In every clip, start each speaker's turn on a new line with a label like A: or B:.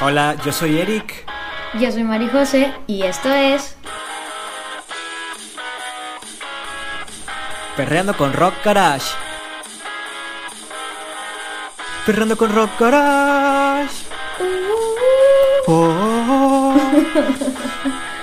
A: Hola, yo soy Eric.
B: Yo soy Mari José y esto es
A: Perreando con Rock Garage. Perreando con Rock Garage. Oh, oh.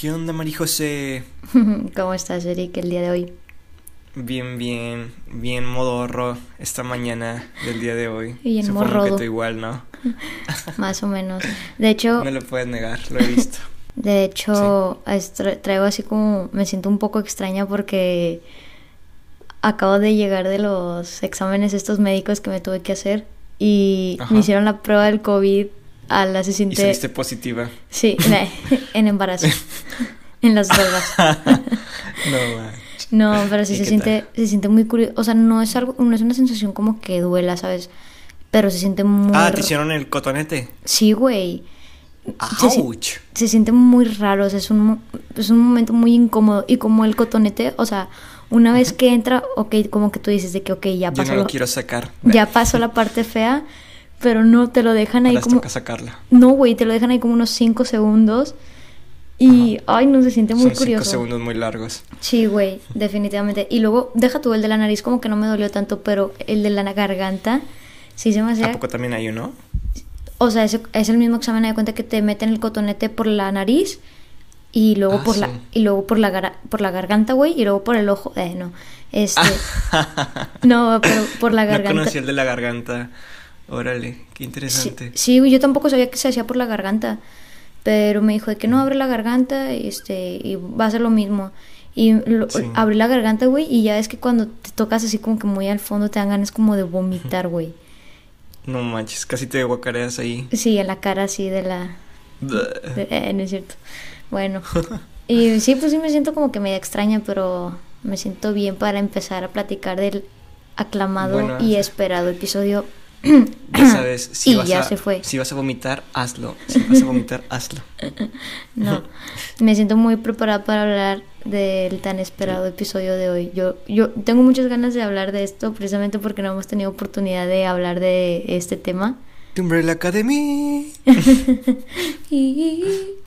A: ¿Qué onda, Mari José?
B: ¿Cómo estás, Eric, el día de hoy?
A: Bien, bien, bien modorro esta mañana del día de hoy.
B: Bien
A: Supongo
B: morrodo.
A: que tú igual, ¿no?
B: Más o menos. De hecho,
A: No lo puedes negar, lo he visto.
B: de hecho, traigo así como, me siento un poco extraña porque acabo de llegar de los exámenes estos médicos que me tuve que hacer y
A: Ajá.
B: me hicieron la prueba del COVID a la se
A: Y
B: siente
A: saliste positiva.
B: sí, en embarazo, en las drogas.
A: No, man.
B: No, pero sí
A: ¿Y
B: se siente, se siente muy curioso. O sea, no es algo, no es una sensación como que duela, ¿sabes? Pero se siente muy.
A: Ah, ¿te hicieron el cotonete?
B: Sí, güey. Se siente muy raro, o sea, es un, es un momento muy incómodo. Y como el cotonete, o sea, una vez que entra, ok, como que tú dices de que, ok, ya
A: Yo
B: pasó,
A: no lo
B: lo-
A: quiero sacar.
B: ya pasó la parte fea, pero no, te lo dejan ahí
A: Ahora
B: como...
A: toca sacarla.
B: No, güey, te lo dejan ahí como unos 5 segundos. Y, ay, no, se siente muy
A: Son cinco
B: curioso.
A: segundos muy largos.
B: Sí, güey, definitivamente. Y luego, deja tú el de la nariz, como que no me dolió tanto, pero el de la garganta, sí se me
A: ¿A
B: hacía.
A: poco también hay uno?
B: O sea, es, es el mismo examen, de cuenta que te meten el cotonete por la nariz y luego
A: Ah,
B: por la y luego por la gar- por la garganta, güey, y luego por el ojo. Eh, no. Este. no, pero por la
A: No
B: garganta.
A: conocí el de la garganta. Órale, qué
B: Sí,
A: interesante.
B: sí, güey, yo tampoco sabía que se hacía por la garganta. Pero me dijo de que no abre la garganta este, y va a ser lo mismo. Y lo-
A: Sí.
B: abrí la garganta, güey, y ya es que cuando te tocas así como que muy al fondo te dan ganas como de vomitar, güey.
A: No manches, casi te guacareas ahí.
B: Sí, en la cara así de la... de- eh, no es cierto. Bueno. Y sí, pues sí me siento como que media extraña, pero me siento bien para empezar a platicar del aclamado
A: Bueno,
B: y
A: es-
B: esperado episodio.
A: Ya sabes, si,
B: Y
A: vas
B: ya
A: a,
B: se fue.
A: si vas a vomitar, hazlo. Si vas a vomitar, hazlo.
B: No, me siento muy preparada para hablar del tan esperado episodio de hoy. Yo, yo tengo muchas ganas de hablar de esto precisamente porque no hemos tenido oportunidad de hablar de este tema.
A: The Umbrella Academy.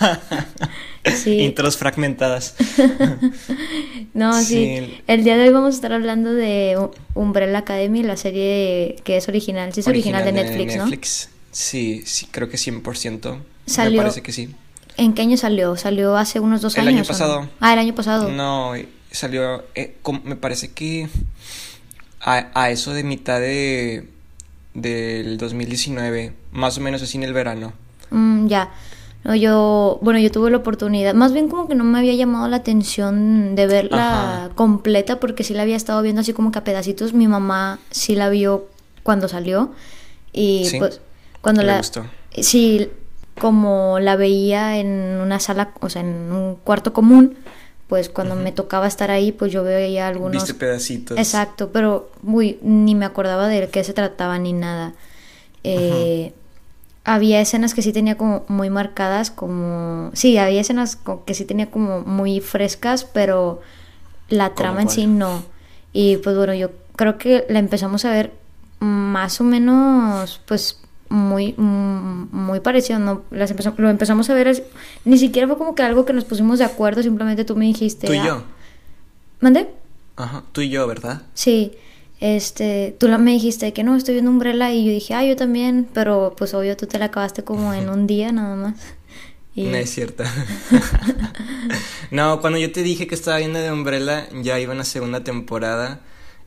B: Sí,
A: Intros fragmentadas.
B: no, sí.
A: Sí.
B: El día de hoy vamos a estar hablando de Umbrella Academy, la serie que es original. Sí, es original, de Netflix, ¿no?
A: Netflix. Sí, sí, creo que 100%.
B: Salió-
A: Me parece que sí.
B: ¿En qué año salió? Salió hace unos dos
A: El
B: años.
A: año
B: ¿o no?
A: pasado.
B: Ah, el año pasado.
A: No, salió, eh, me parece que a, a eso de mitad de del 2019, más o menos así en el verano.
B: Mm, ya. No, yo, bueno, yo tuve la oportunidad, más bien como que no me había llamado la atención de verla
A: Ajá.
B: completa porque sí la había estado viendo así como que a pedacitos. Mi mamá sí la vio cuando salió y
A: ¿Sí?
B: pues cuando
A: ¿Le
B: la
A: gustó?
B: sí como la veía en una sala, o sea, en un cuarto común, pues cuando me tocaba estar ahí, pues yo veía algunos
A: Viste pedacitos.
B: Exacto, pero uy, ni me acordaba de qué se trataba ni nada. Eh, Había escenas que sí tenía como muy marcadas, como... Sí, había escenas que sí tenía como muy frescas, pero la
A: ¿Cómo
B: trama en sí no. Y pues bueno, yo creo que la empezamos a ver más o menos, pues muy, mm, muy parecido, ¿no? Las empezamos, lo empezamos a ver, es- ni siquiera fue como que algo que nos pusimos de acuerdo, simplemente tú me dijiste...
A: Tú y
B: "Ah,
A: yo.
B: ¿Mandé?
A: Ajá, tú y yo, ¿verdad?
B: Sí, este, tú me dijiste que no, estoy viendo Umbrella y yo dije, ah, yo también, pero pues obvio tú te la acabaste como en un día nada más. Y
A: No es cierto. no, cuando yo te dije que estaba viendo de Umbrella, ya iba en la segunda temporada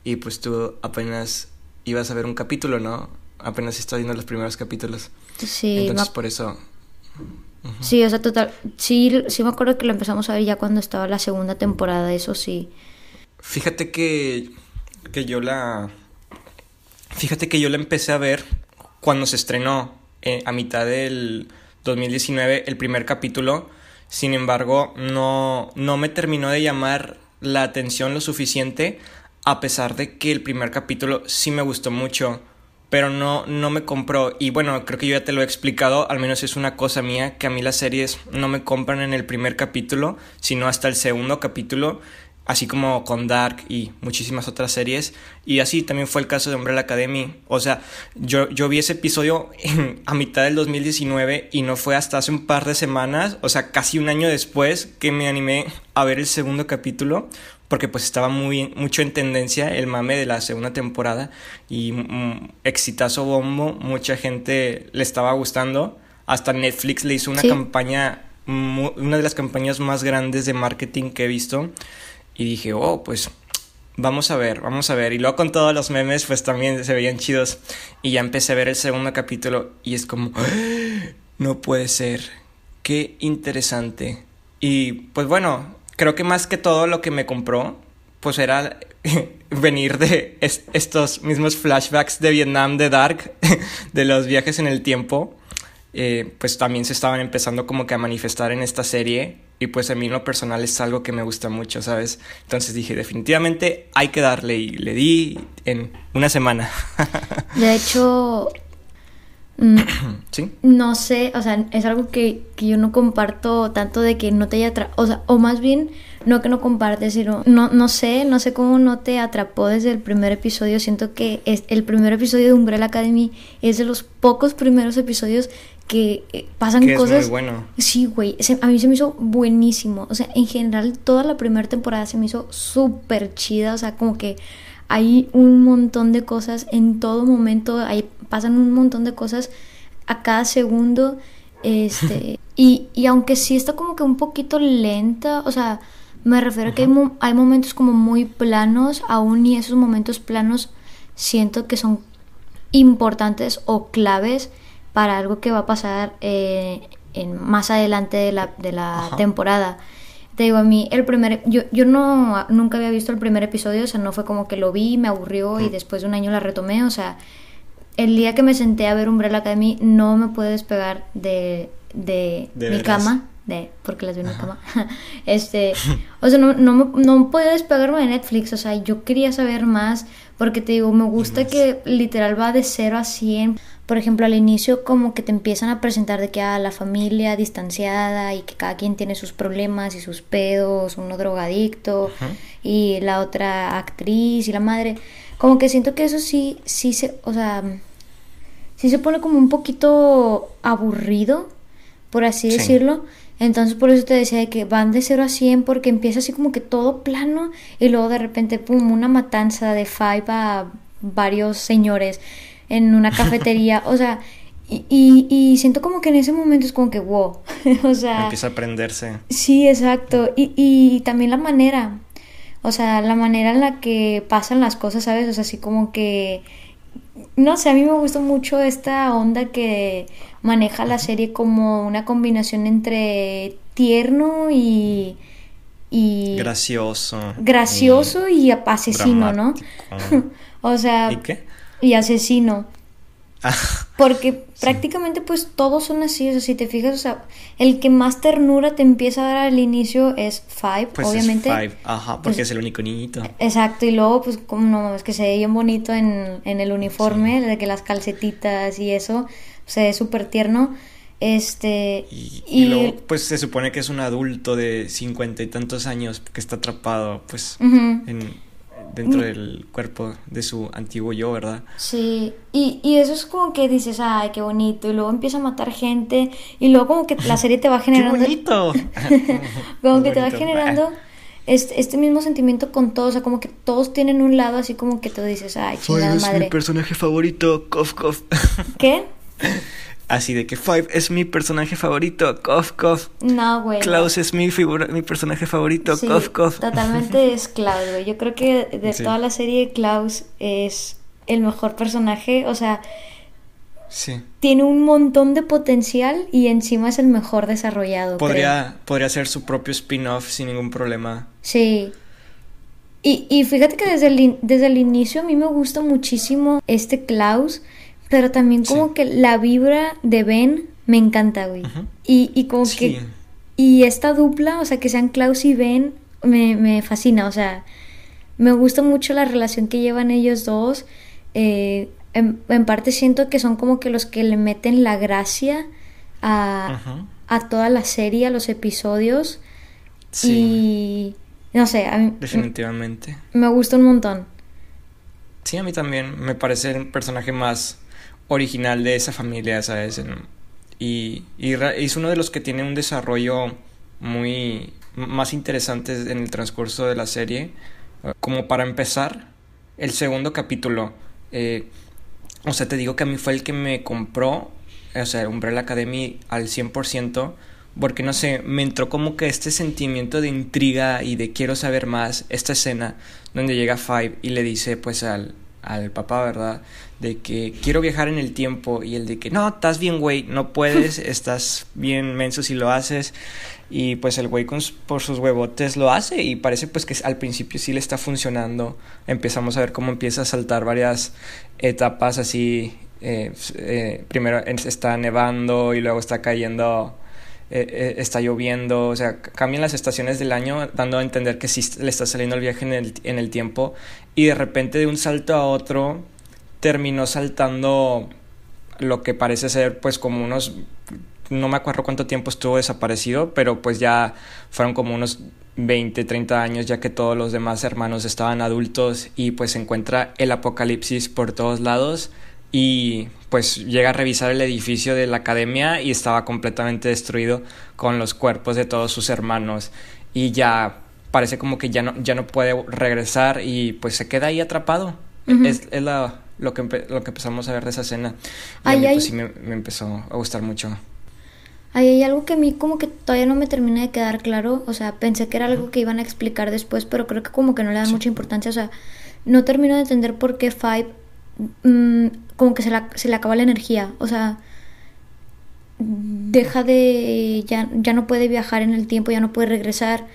A: y pues tú apenas ibas a ver un capítulo, ¿no? Apenas estás viendo los primeros capítulos.
B: sí,
A: Entonces por eso...
B: sí, o sea, total, sí, sí me acuerdo que lo empezamos a ver ya cuando estaba la segunda temporada, eso sí.
A: Fíjate que, que yo la... Fíjate que yo la empecé a ver cuando se estrenó eh, a mitad del 2019 el primer capítulo. Sin embargo, no, no me terminó de llamar la atención lo suficiente a pesar de que el primer capítulo sí me gustó mucho pero no, no me compró. Y bueno, creo que yo ya te lo he explicado, al menos es una cosa mía, que a mí las series no me compran en el primer capítulo, sino hasta el segundo capítulo, así como con Dark y muchísimas otras series. Y así también fue el caso de Umbrella Academy. O sea, yo, yo vi ese episodio a mitad del 2019 y no fue hasta hace un par de semanas, o sea, casi un año después, que me animé a ver el segundo capítulo porque pues estaba muy mucho en tendencia el mame de la segunda temporada y mm, exitazo bombo, mucha gente le estaba gustando, hasta Netflix le hizo una campaña una de las campañas más grandes de marketing que he visto y dije, "Oh, pues vamos a ver, vamos a ver." Y luego con todos los memes pues también se veían chidos y ya empecé a ver el segundo capítulo y es como no puede ser. Qué interesante. Y pues bueno, creo que más que todo lo que me compró, pues era venir de estos mismos flashbacks de Vietnam, de Dark, de los viajes en el tiempo, eh, pues también se estaban empezando como que a manifestar en esta serie y pues a mí en lo personal es algo que me gusta mucho, ¿sabes? Entonces dije, definitivamente hay que darle y le di en una semana.
B: De hecho, Mm, ¿Sí? No sé, o sea, es algo que, yo no comparto tanto de que no te haya atrapado, o sea, o más bien, no que no compartes, sino, no, no sé, no sé cómo no te atrapó desde el primer episodio, siento que es, el primer episodio de Umbrella Academy es de los pocos primeros episodios que eh, pasan cosas... muy bueno. Sí, güey, a mí se me hizo buenísimo, o sea, en general toda la primera temporada se me hizo súper chida, o sea, como que hay un montón de cosas en todo momento, hay, pasan un montón de cosas a cada segundo. Este, y, y aunque sí está como que un poquito lenta, o sea, me refiero a que hay, hay, momentos como muy planos, aún y esos momentos planos siento que son importantes o claves para algo que va a pasar eh, en, más adelante de la, de la temporada. Te digo, a mí el primer... Yo, yo no, nunca había visto el primer episodio, o sea, no fue como que lo vi, me aburrió y después de un año la retomé, o sea, el día que me senté a ver Umbrella Academy no me pude despegar de, de, mi cama, de, porque las vi en mi cama, este, o sea, no, no, no podía despegarme de Netflix, o sea, yo quería saber más, porque te digo, me gusta que literal va de 0 a 100 por ejemplo, al inicio como que te empiezan a presentar de que a ah, la familia distanciada y que cada quien tiene sus problemas y sus pedos, uno drogadicto y la otra actriz y la madre. Como que siento que eso sí, sí se, o sea, sí se pone como un poquito aburrido, por así decirlo. Entonces por eso te decía de que van de 0 a 100 porque empieza así como que todo plano y luego de repente, pum, una matanza de five a varios señores en una cafetería, o sea, y, y, siento como que en ese momento es como que, wow, o sea...
A: Empieza a aprenderse.
B: Sí, exacto, y, y también la manera, o sea, la manera en la que pasan las cosas, ¿sabes? O sea, así como que... No sé, a mí me gusta mucho esta onda que maneja la serie como una combinación entre tierno y... y
A: gracioso.
B: Gracioso y, asesino, ¿no? o sea...
A: ¿Y qué?
B: Y asesino. Ah. Porque prácticamente pues todos son así, o sea, si te fijas, o sea, el que más ternura te empieza a dar al inicio es Five, pues obviamente.
A: Es Five, ajá, porque pues es el único niñito.
B: Exacto, y luego pues como no, es que se ve bien bonito en, en el uniforme, de que las calcetitas y eso, se ve súper tierno. Este.
A: Y, luego, pues se supone que es un adulto de cincuenta y tantos años que está atrapado, pues, en dentro mm. del cuerpo de su antiguo yo, ¿verdad?
B: Sí, y, y eso es como que dices, ay, qué bonito, y luego empieza a matar gente, y luego como que la serie te va generando...
A: ¡Qué bonito!
B: como que te va generando este, este, mismo sentimiento con todos, o sea, como que todos tienen un lado así como que tú dices, ay, chingada madre.
A: es mi personaje favorito, cof, cof.
B: ¿Qué?
A: Así de que Five es mi personaje favorito, Kof Kof.
B: No, güey.
A: Klaus es mi figura, mi personaje favorito, sí, Kof.
B: Totalmente es Klaus, güey. Yo creo que de toda la serie Klaus es el mejor personaje, o sea,
A: sí.
B: tiene un montón de potencial y encima es el mejor desarrollado.
A: Podría, podría ser su propio spin-off sin ningún problema.
B: Sí. Y, y fíjate que desde el, desde el inicio a mí me gusta muchísimo este Klaus pero también como que la vibra de Ben me encanta, güey. y, y como que... Y esta dupla, o sea, que sean Klaus y Ben, me, me fascina. O sea, me gusta mucho la relación que llevan ellos dos. Eh, en, en, parte siento que son como que los que le meten la gracia a, a toda la serie, a los episodios. Sí. Y no sé, a mí,
A: definitivamente.
B: Me gusta un montón.
A: Sí, a mí también me parece el personaje más original de esa familia, ¿sabes? Y, y es uno de los que tiene un desarrollo muy más interesante en el transcurso de la serie. Como para empezar, el segundo capítulo, eh, o sea, te digo que a mí fue el que me compró, o sea, Umbrella Academy al 100%, porque no sé, me entró como que este sentimiento de intriga y de quiero saber más, esta escena donde llega Five y le dice pues al, al papá, ¿verdad? De que quiero viajar en el tiempo y el de que no, estás bien, güey, no puedes, estás bien menso si lo haces. Y pues el güey por sus huevotes lo hace y parece pues que al principio sí le está funcionando. Empezamos a ver cómo empieza a saltar varias etapas así. Eh, eh, primero está nevando y luego está cayendo eh, eh, está lloviendo, o sea, cambian las estaciones del año dando a entender que sí le está saliendo el viaje en el, en el tiempo y de repente de un salto a otro terminó saltando lo que parece ser pues como unos no me acuerdo cuánto tiempo estuvo desaparecido, pero pues ya fueron como unos 20, 30 años ya que todos los demás hermanos estaban adultos y pues se encuentra el apocalipsis por todos lados y pues llega a revisar el edificio de la academia y estaba completamente destruido con los cuerpos de todos sus hermanos y ya parece como que ya no, ya no puede regresar y pues se queda ahí atrapado. Es, es la, lo, que lo que empezamos a ver de esa escena. Y a mí pues sí me, me, empezó a gustar mucho.
B: Ahí hay algo que a mí como que todavía no me termina de quedar claro. O sea, pensé que era algo que iban a explicar después, pero creo que como que no le dan mucha importancia. O sea, no termino de entender por qué Five Mm, como que se, se le acaba la energía, o sea, deja de, ya, ya no puede viajar en el tiempo, ya no puede regresar.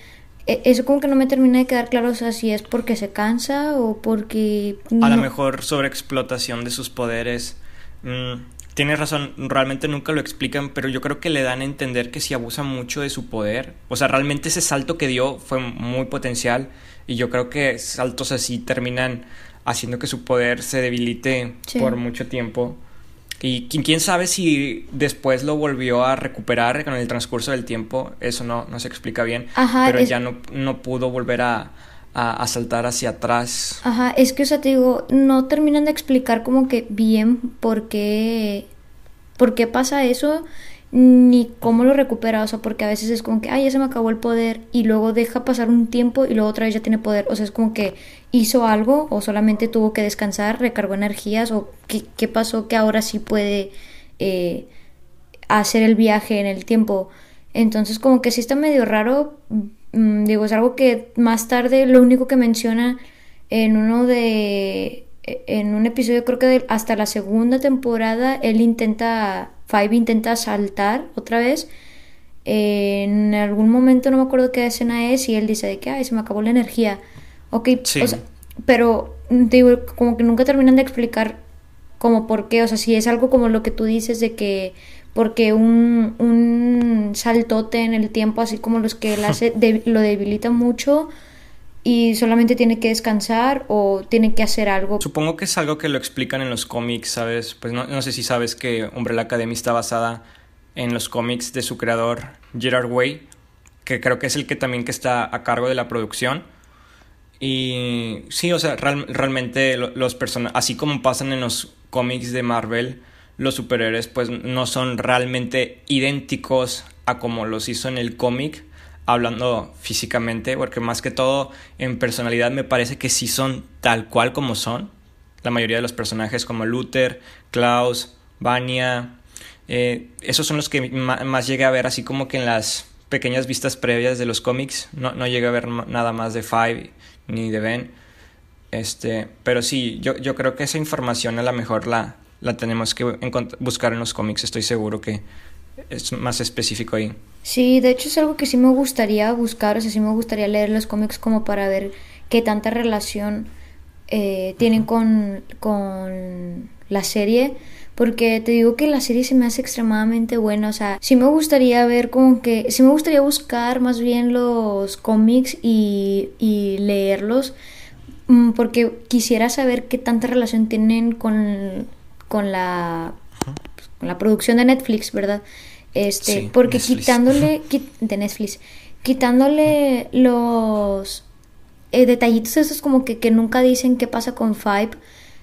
B: E, eso como que no me termina de quedar claro, o sea, si es porque se cansa o porque...
A: A lo mejor sobreexplotación de sus poderes. Mm, tienes razón, realmente nunca lo explican, pero yo creo que le dan a entender que si abusa mucho de su poder, o sea, realmente ese salto que dio fue muy potencial y yo creo que saltos así terminan haciendo que su poder se debilite por mucho tiempo. Y quién sabe si después lo volvió a recuperar con el transcurso del tiempo, eso no, no se explica bien, pero ya no, no pudo volver a, a, saltar hacia atrás.
B: Ajá, es que, o sea, te digo, no terminan de explicar como que bien por qué, por qué pasa eso ni cómo lo recupera, o sea, porque a veces es como que, ay, ya se me acabó el poder y luego deja pasar un tiempo y luego otra vez ya tiene poder, o sea, es como que hizo algo o solamente tuvo que descansar, recargó energías o qué, pasó que ahora sí puede eh, hacer el viaje en el tiempo. Entonces como que sí está medio raro, mm, digo, es algo que más tarde lo único que menciona en uno de en un episodio creo que hasta la segunda temporada él intenta Five intenta saltar otra vez. en algún momento no me acuerdo qué escena es y él dice de que ay se me acabó la energía. Ok, pero digo, como que nunca terminan de explicar como por qué, o sea, si es algo como lo que tú dices de que porque un, un saltote en el tiempo, así como los que él hace, lo debilita mucho y solamente tiene que descansar o tiene que hacer algo.
A: Supongo que es algo que lo explican en los cómics, ¿sabes? Pues no, no sé si sabes que Umbrella Academy está basada en los cómics de su creador Gerard Way, que creo que es el que también que está a cargo de la producción. Y sí, o sea, realmente los personajes, así como pasan en los cómics de Marvel, los superhéroes pues no son realmente idénticos a como los hizo en el cómic hablando físicamente, porque más que todo en personalidad me parece que sí son tal cual como son. La mayoría de los personajes como Luther, Klaus, Vanya, eh, esos son los que más llegué a ver así como que en las pequeñas vistas previas de los cómics. No, no llegué a ver nada más de Five ni de Ben. Este, pero sí, yo, yo creo que esa información a lo mejor la, la tenemos que buscar en los cómics. Estoy seguro que es más específico ahí.
B: Sí, de hecho es algo que sí me gustaría buscar, o sea, sí me gustaría leer los cómics como para ver qué tanta relación eh, tienen con, con la serie. Porque te digo que la serie se me hace extremadamente buena. O sea, sí me gustaría ver como que. Sí me gustaría buscar más bien los cómics y, y leerlos mm, porque quisiera saber qué tanta relación tienen con, con la, con la producción de Netflix, ¿verdad? Este,
A: Sí,
B: porque
A: Netflix.
B: quitándole qui- de Netflix, quitándole los eh, detallitos esos como que, que nunca dicen qué pasa con Five,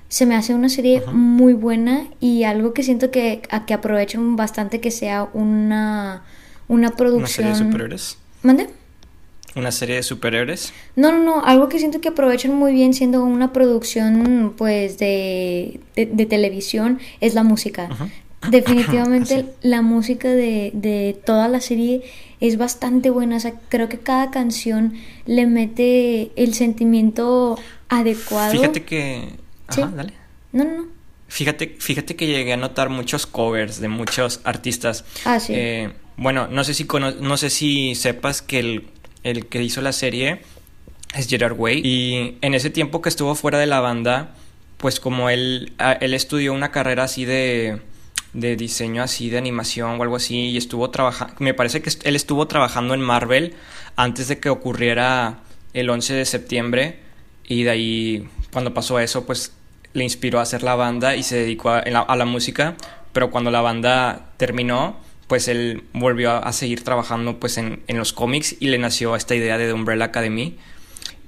B: se me hace una serie muy buena y algo que siento que, a que aprovechan bastante que sea una, una
A: Una
B: producción.
A: serie de superhéroes.
B: ¿Mande?
A: Una serie de superhéroes.
B: No, no, no, algo que siento que aprovechan muy bien siendo una producción pues de, de, de televisión es la música. Definitivamente
A: Así.
B: la música de, de toda la serie es bastante buena. O sea, creo que cada canción le mete el sentimiento adecuado.
A: Fíjate que. Ajá,
B: Sí.
A: dale.
B: No, no, no.
A: Fíjate, fíjate que llegué a notar muchos covers de muchos artistas.
B: Ah, sí.
A: Eh, bueno, no sé si cono- no sé si sepas que el, el que hizo la serie es Gerard Way. Y en ese tiempo que estuvo fuera de la banda, pues como él, él estudió una carrera así de, de diseño así, de animación o algo así, y estuvo trabajando, me parece que él estuvo trabajando en Marvel antes de que ocurriera el 11 de septiembre, y de ahí, cuando pasó eso, pues le inspiró a hacer la banda y se dedicó a, en la- a la música, pero cuando la banda terminó, pues él volvió a, a seguir trabajando pues en, en los cómics y le nació esta idea de The Umbrella Academy.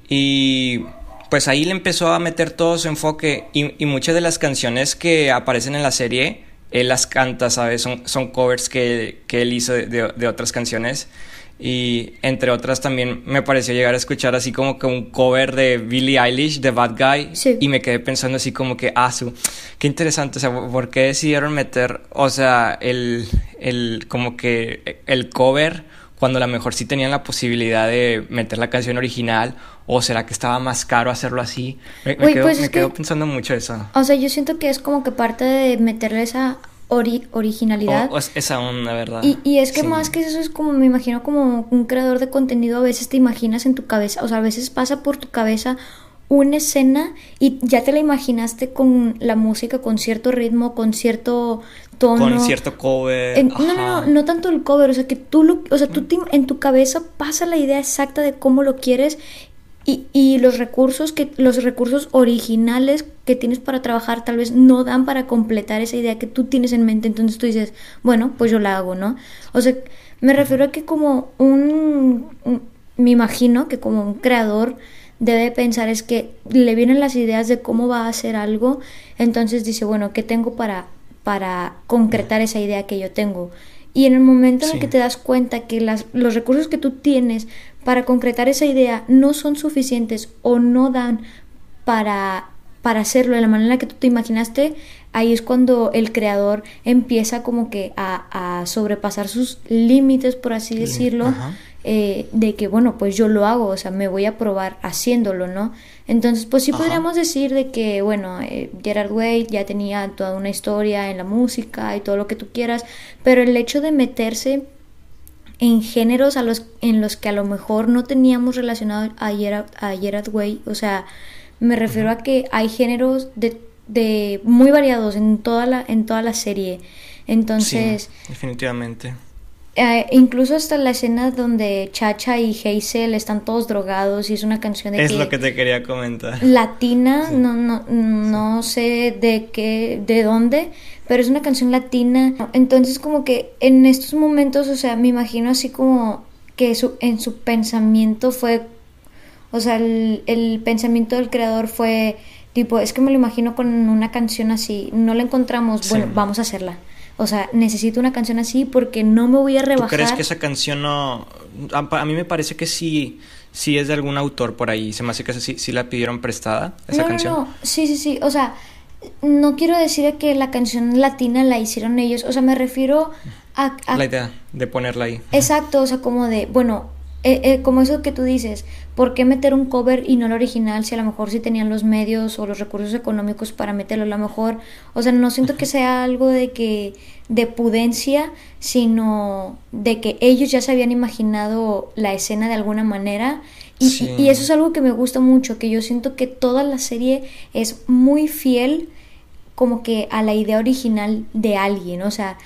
A: Y pues ahí le empezó a meter todo su enfoque y, y muchas de las canciones que aparecen en la serie, él las canta, ¿sabes? Son, son covers que, que él hizo de, de- de otras canciones. Y entre otras también me pareció llegar a escuchar así como que un cover de Billie Eilish, de Bad Guy.
B: Sí.
A: Y me quedé pensando así como que, ah, su, qué interesante, o sea, ¿por qué decidieron meter, o sea, el, el, como que el cover cuando a lo mejor sí tenían la posibilidad de meter la canción original? ¿O será que estaba más caro hacerlo así? Me, me
B: Uy,
A: quedo,
B: pues
A: me
B: es
A: quedo
B: que-
A: pensando mucho eso.
B: O sea, yo siento que es como que parte de meterle esa ori- originalidad.
A: O- o es- esa onda, ¿verdad?
B: Y, y es que
A: Sí.
B: más que eso es como, me imagino como un creador de contenido, a veces te imaginas en tu cabeza, o sea, a veces pasa por tu cabeza una escena y ya te la imaginaste con la música, con cierto ritmo, con cierto tono.
A: Con cierto cover.
B: En- no, no, no, no tanto el cover, o sea, que tú lo, o sea, tú te- en tu cabeza pasa la idea exacta de cómo lo quieres y, y los recursos que los recursos originales que tienes para trabajar tal vez no dan para completar esa idea que tú tienes en mente, entonces tú dices, bueno, pues yo la hago, ¿no? O sea, me refiero a que como un, un- me imagino que como un creador debe pensar es que le vienen las ideas de cómo va a hacer algo, entonces dice, bueno, ¿qué tengo para para concretar esa idea que yo tengo? Y en el momento en el que te das cuenta que las, los recursos que tú tienes para concretar esa idea no son suficientes o no dan para, para hacerlo de la manera que tú te imaginaste, ahí es cuando el creador empieza como que a, a sobrepasar sus límites, por así decirlo, eh, de que, bueno, pues yo lo hago, o sea, me voy a probar haciéndolo, ¿no? Entonces, pues sí
A: Ajá.
B: podríamos decir de que, bueno, eh, Gerard Way ya tenía toda una historia en la música y todo lo que tú quieras, pero el hecho de meterse en géneros a los, en los que a lo mejor no teníamos relacionado a Gerard, a Gerard Way, o sea, me refiero a que hay géneros de, de muy variados en toda la, en toda la serie. Entonces,
A: Sí, definitivamente.
B: Eh, incluso hasta la escena donde Chacha y Hazel están todos drogados y es una canción de
A: Es
B: que
A: lo que te quería comentar.
B: latina, no, no, no sé de qué, de dónde, pero es una canción latina. Entonces como que en estos momentos, o sea, me imagino así como que su, en su pensamiento fue, o sea, el, el pensamiento del creador fue tipo, es que me lo imagino con una canción así, no la encontramos,
A: Sí.
B: bueno, vamos a hacerla. O sea, necesito una canción así porque no me voy a
A: ¿Tú
B: rebajar.
A: crees que esa canción no... A, a mí me parece que sí, sí es de algún autor por ahí. Se me hace que sí, sí la pidieron prestada, esa
B: no,
A: canción.
B: No, no, sí, sí, sí. O sea, no quiero decir que la canción latina la hicieron ellos. O sea, me refiero a... a-
A: La idea de ponerla ahí.
B: Exacto, o sea, como de, bueno, eh, eh, como eso que tú dices, ¿por qué meter un cover y no el original si a lo mejor sí tenían los medios o los recursos económicos para meterlo? A lo mejor, o sea, no siento que sea algo de que de pudencia, sino de que ellos ya se habían imaginado la escena de alguna manera. Y,
A: Sí.
B: y eso es algo que me gusta mucho, que yo siento que toda la serie es muy fiel como que a la idea original de alguien, o sea,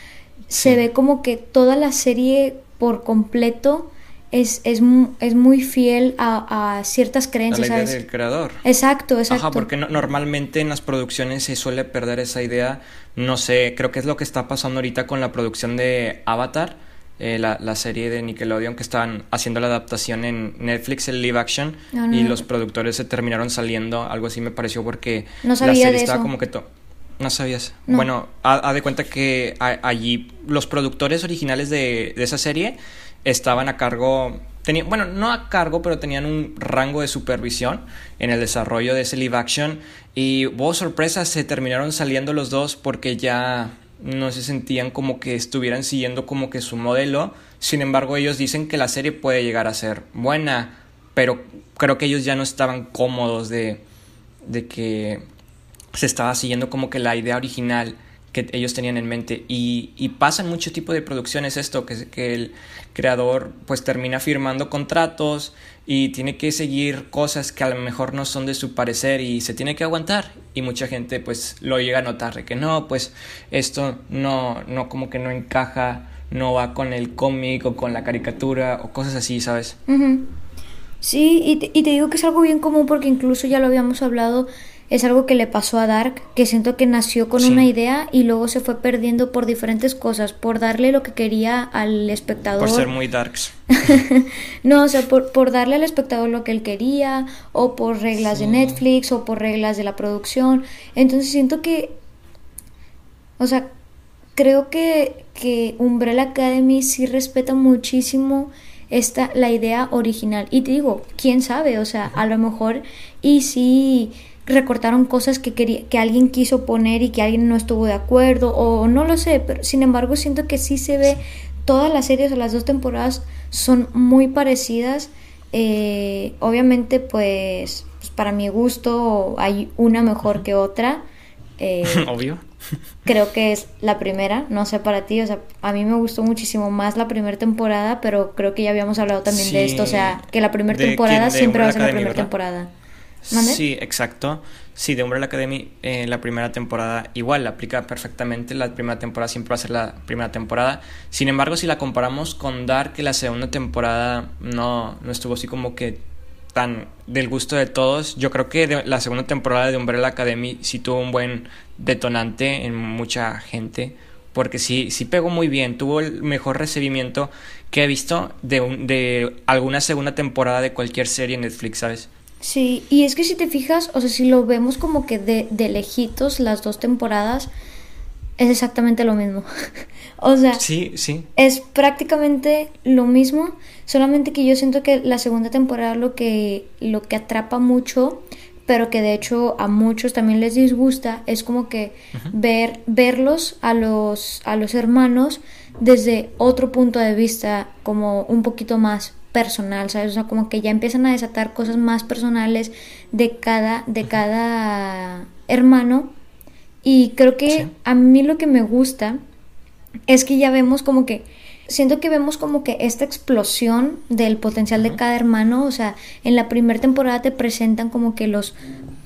B: se ve como que toda la serie por completo es, es, es muy fiel a, a ciertas
A: A
B: creencias,
A: la idea del creador.
B: Exacto, exacto.
A: Ajá, porque no- normalmente en las producciones se suele perder esa idea. No sé, creo que es lo que está pasando ahorita con la producción de Avatar, eh, la, la serie de Nickelodeon que estaban haciendo la adaptación en Netflix, el live action,
B: No, no,
A: y los productores se terminaron saliendo, algo así me pareció porque
B: No
A: la serie estaba
B: eso.
A: como que... to- no sabías.
B: No.
A: Bueno, ha, ha de cuenta que a- allí los productores originales de, de esa serie estaban a cargo, bueno, no a cargo, pero tenían un rango de supervisión en el desarrollo de ese live action y hubo sorpresas, se terminaron saliendo los dos porque ya no se sentían como que estuvieran siguiendo como que su modelo. Sin embargo, ellos dicen que la serie puede llegar a ser buena, pero creo que ellos ya no estaban cómodos de, de que se estaba siguiendo como que la idea original que ellos tenían en mente. Y, y pasa en mucho tipo de producciones esto que, que el creador pues termina firmando contratos y tiene que seguir cosas que a lo mejor no son de su parecer y se tiene que aguantar. Y mucha gente pues lo llega a notar de que no pues esto no no como que no encaja no va con el cómic o con la caricatura o cosas así sabes.
B: Sí, y y te digo que es algo bien común porque incluso ya lo habíamos hablado, es algo que le pasó a Dark, que siento que nació con
A: Sí.
B: una idea y luego se fue perdiendo por diferentes cosas, por darle lo que quería al espectador.
A: por ser muy darks
B: No, o sea, por, por darle al espectador lo que él quería, o por reglas de. Netflix, o por reglas de la producción. Entonces siento que, o sea, creo que, que Umbrella Academy sí respeta muchísimo esta, la idea original. Y te digo, quién sabe, o sea, a lo mejor y sí recortaron cosas que quería, que alguien quiso poner y que alguien no estuvo de acuerdo, o no lo sé, pero sin embargo siento que sí se ve todas las series o las dos temporadas son muy parecidas. Eh, obviamente, pues, pues, para mi gusto hay una mejor que otra. Eh,
A: obvio
B: creo que es la primera, no sé para ti, o sea, a mí me gustó muchísimo más la primera temporada, pero creo que ya habíamos hablado también de esto, o sea, que la primera
A: ¿De
B: temporada siempre va a ser la primera temporada.
A: Sí, exacto. Sí, de Umbrella Academy, eh, la primera temporada igual aplica perfectamente. La primera temporada siempre va a ser la primera temporada. Sin embargo, si la comparamos con Dark, que la segunda temporada no, no estuvo así como que tan del gusto de todos. Yo creo que la segunda temporada de Umbrella Academy sí tuvo un buen detonante en mucha gente. Porque sí, sí pegó muy bien, tuvo el mejor recibimiento que he visto de, un- de alguna segunda temporada de cualquier serie en Netflix, ¿sabes?
B: Sí, y es que si te fijas, o sea, si lo vemos como que de, de lejitos las dos temporadas, es exactamente lo mismo. o sea,
A: Sí, sí.
B: es prácticamente lo mismo, solamente que yo siento que la segunda temporada lo que, lo que atrapa mucho, pero que de hecho a muchos también les disgusta, es como que ver, verlos a los, a los hermanos desde otro punto de vista, como un poquito más personal, ¿sabes? O sea, como que ya empiezan a desatar cosas más personales de cada, de cada hermano. Y creo que
A: Sí.
B: a mí lo que me gusta es que ya vemos como que siento que vemos como que esta explosión del potencial de cada hermano, o sea, en la primera temporada te presentan como que los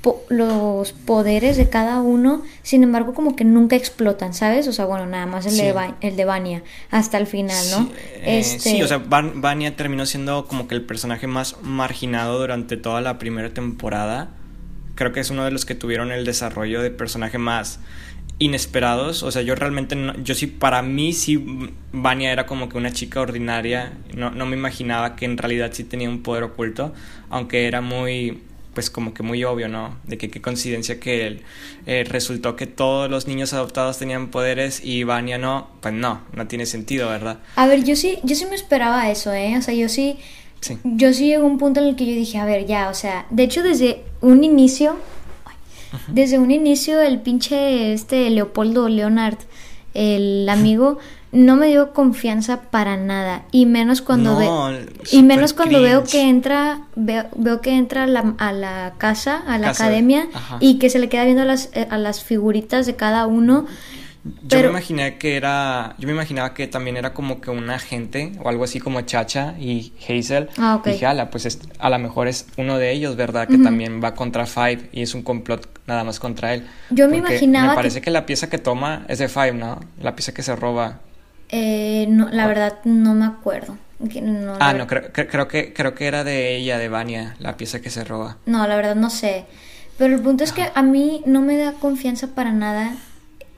B: po- los poderes de cada uno, sin embargo como que nunca explotan, ¿sabes? O sea, bueno, nada más el,
A: Sí.
B: de, el de Vania hasta el final, ¿no?
A: Sí, eh,
B: Este-
A: sí, o sea, Van- Vanya terminó siendo como que el personaje más marginado durante toda la primera temporada. Creo que es uno de los que tuvieron el desarrollo de personaje más inesperados. O sea, yo realmente, no- yo sí, para mí sí, Vanya era como que una chica ordinaria. No, no me imaginaba que en realidad sí tenía un poder oculto, aunque era muy pues como que muy obvio, ¿no? De que qué coincidencia que él, eh, resultó que todos los niños adoptados tenían poderes y Vanya no, pues no, no tiene sentido, ¿verdad?
B: A ver, yo sí, yo sí me esperaba eso, ¿eh? O sea, yo sí,
A: Sí.
B: yo sí llegó a un punto en el que yo dije, a ver, ya, o sea, de hecho desde un inicio, desde un inicio el pinche este Leopoldo Leonard, el amigo, no me dio confianza para nada y menos cuando
A: No,
B: ve y menos cuando veo que entra veo, veo que entra a la, a la casa a la
A: Casa,
B: academia
A: ajá.
B: y que se le queda viendo a las eh, a las figuritas de cada uno
A: Yo me imaginé que era, yo me imaginaba que también era como que un agente o algo así como Chacha y Hazel.
B: Ah, ok.
A: Dije, ala, pues es- a lo mejor es uno de ellos, ¿verdad? Que también va contra Five y es un complot nada más contra él.
B: Yo me
A: Porque
B: imaginaba
A: Me
B: que-
A: parece que... la pieza que toma es de Five, ¿no? La pieza que se roba.
B: Eh, no, la verdad no me acuerdo.
A: ah, no, creo, creo, que, creo que era de ella, de Vania, la pieza que se roba.
B: No, la verdad no sé. Pero el punto es que a mí no me da confianza para nada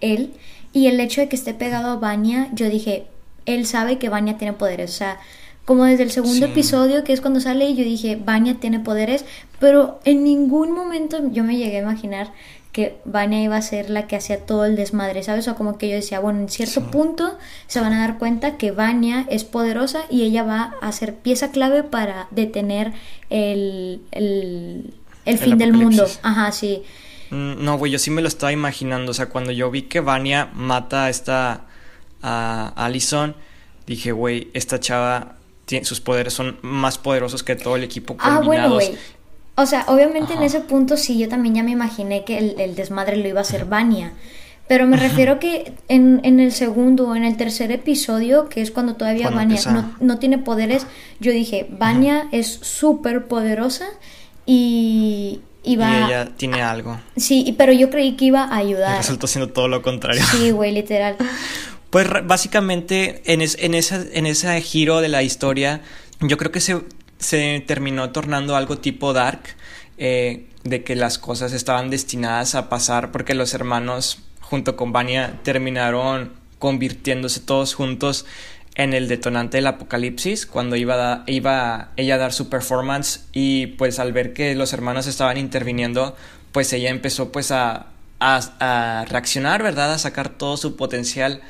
B: él. Y el hecho de que esté pegado a Vania, yo dije, él sabe que Vania tiene poderes. O sea, como desde el segundo episodio, que es cuando sale, yo dije, Vania tiene poderes. Pero en ningún momento yo me llegué a imaginar que Vania iba a ser la que hacía todo el desmadre, ¿sabes? O como que yo decía, bueno, en cierto punto se van a dar cuenta que Vania es poderosa y ella va a ser pieza clave para detener el, el, fin del mundo. Ajá, sí.
A: Mm, no, güey, yo sí me lo estaba imaginando. O sea, cuando yo vi que Vania mata a esta. a Allison, dije, güey, esta chava. Sus poderes son más poderosos que todo el equipo combinados. Ah, bueno.
B: O sea, obviamente en ese punto sí, yo también ya me imaginé que el, desmadre lo iba a hacer Vania. Pero me refiero que en, en, el segundo o en el tercer episodio, que es cuando todavía Vania no, tiene poderes, yo dije, Vania es súper poderosa y, y va...
A: Y ella tiene algo.
B: Sí, pero yo creí que iba a ayudar. Y
A: resultó siendo todo lo contrario.
B: Sí, güey, literal.
A: Pues básicamente en, en, esa, en ese giro de la historia, yo creo que se se terminó tornando algo tipo dark, eh, de que las cosas estaban destinadas a pasar porque los hermanos junto con Vania terminaron convirtiéndose todos juntos en el detonante del apocalipsis cuando iba, iba ella a dar su performance y pues al ver que los hermanos estaban interviniendo pues ella empezó pues a, a reaccionar, ¿verdad? A sacar todo su potencial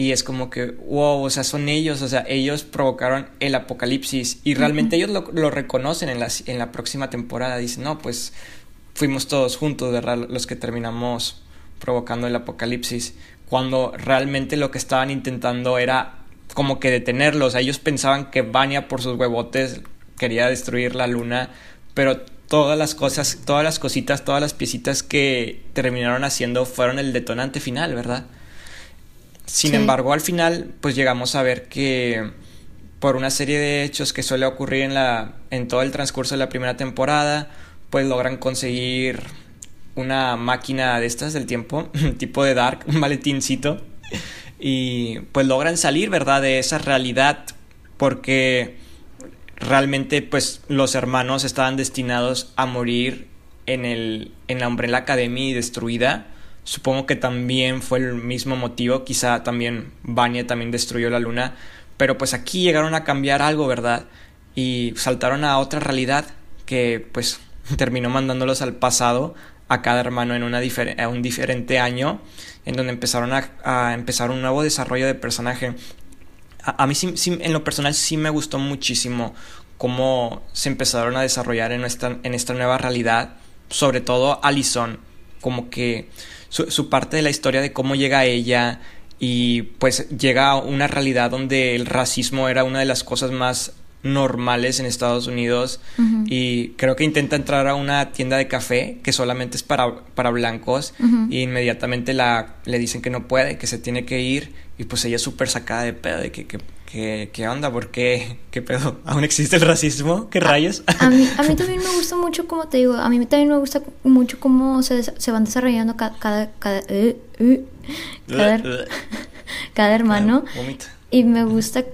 A: y es como que, wow, o sea, son ellos, o sea, ellos provocaron el apocalipsis y realmente ellos lo, lo, reconocen en la, en la próxima temporada. Dicen, no, pues fuimos todos juntos, ¿verdad? Los que terminamos provocando el apocalipsis. Cuando realmente lo que estaban intentando era como que detenerlos. Ellos pensaban que Vania por sus huevotes quería destruir la luna, pero todas las cosas, todas las cositas, todas las piecitas que terminaron haciendo fueron el detonante final, ¿verdad? Sin embargo, al final, pues llegamos a ver que por una serie de hechos que suele ocurrir en, la, en todo el transcurso de la primera temporada, pues logran conseguir una máquina de estas del tiempo, tipo de Dark, un maletincito, y pues logran salir, ¿verdad?, de esa realidad, porque realmente pues los hermanos estaban destinados a morir en, el, en la Umbrella Academy destruida Supongo que también fue el mismo motivo, quizá también Vanya también destruyó la luna, pero pues aquí llegaron a cambiar algo, ¿verdad? Y saltaron a otra realidad que pues terminó mandándolos al pasado a cada hermano en a un diferente año, en donde empezaron a, empezar un nuevo desarrollo de personaje. A, mí sí, en lo personal sí me gustó muchísimo cómo se empezaron a desarrollar en, esta, en esta nueva realidad, sobre todo Allison, como que su, parte de la historia de cómo llega ella y pues llega a una realidad donde el racismo era una de las cosas más normales en Estados Unidos y creo que intenta entrar a una tienda de café que solamente es para, para blancos y inmediatamente la, le dicen que no puede, que se tiene que ir y pues ella es súper sacada de pedo de que, que ¿Qué, ¿Qué, onda? ¿Por qué? ¿Qué pedo? ¿Aún existe el racismo? ¿Qué rayos?
B: A, mí, a mí también me gusta mucho, como te digo, a mí también me gusta mucho cómo se, se van desarrollando cada, cada, cada, eh, eh, cada, hermano. Y me gusta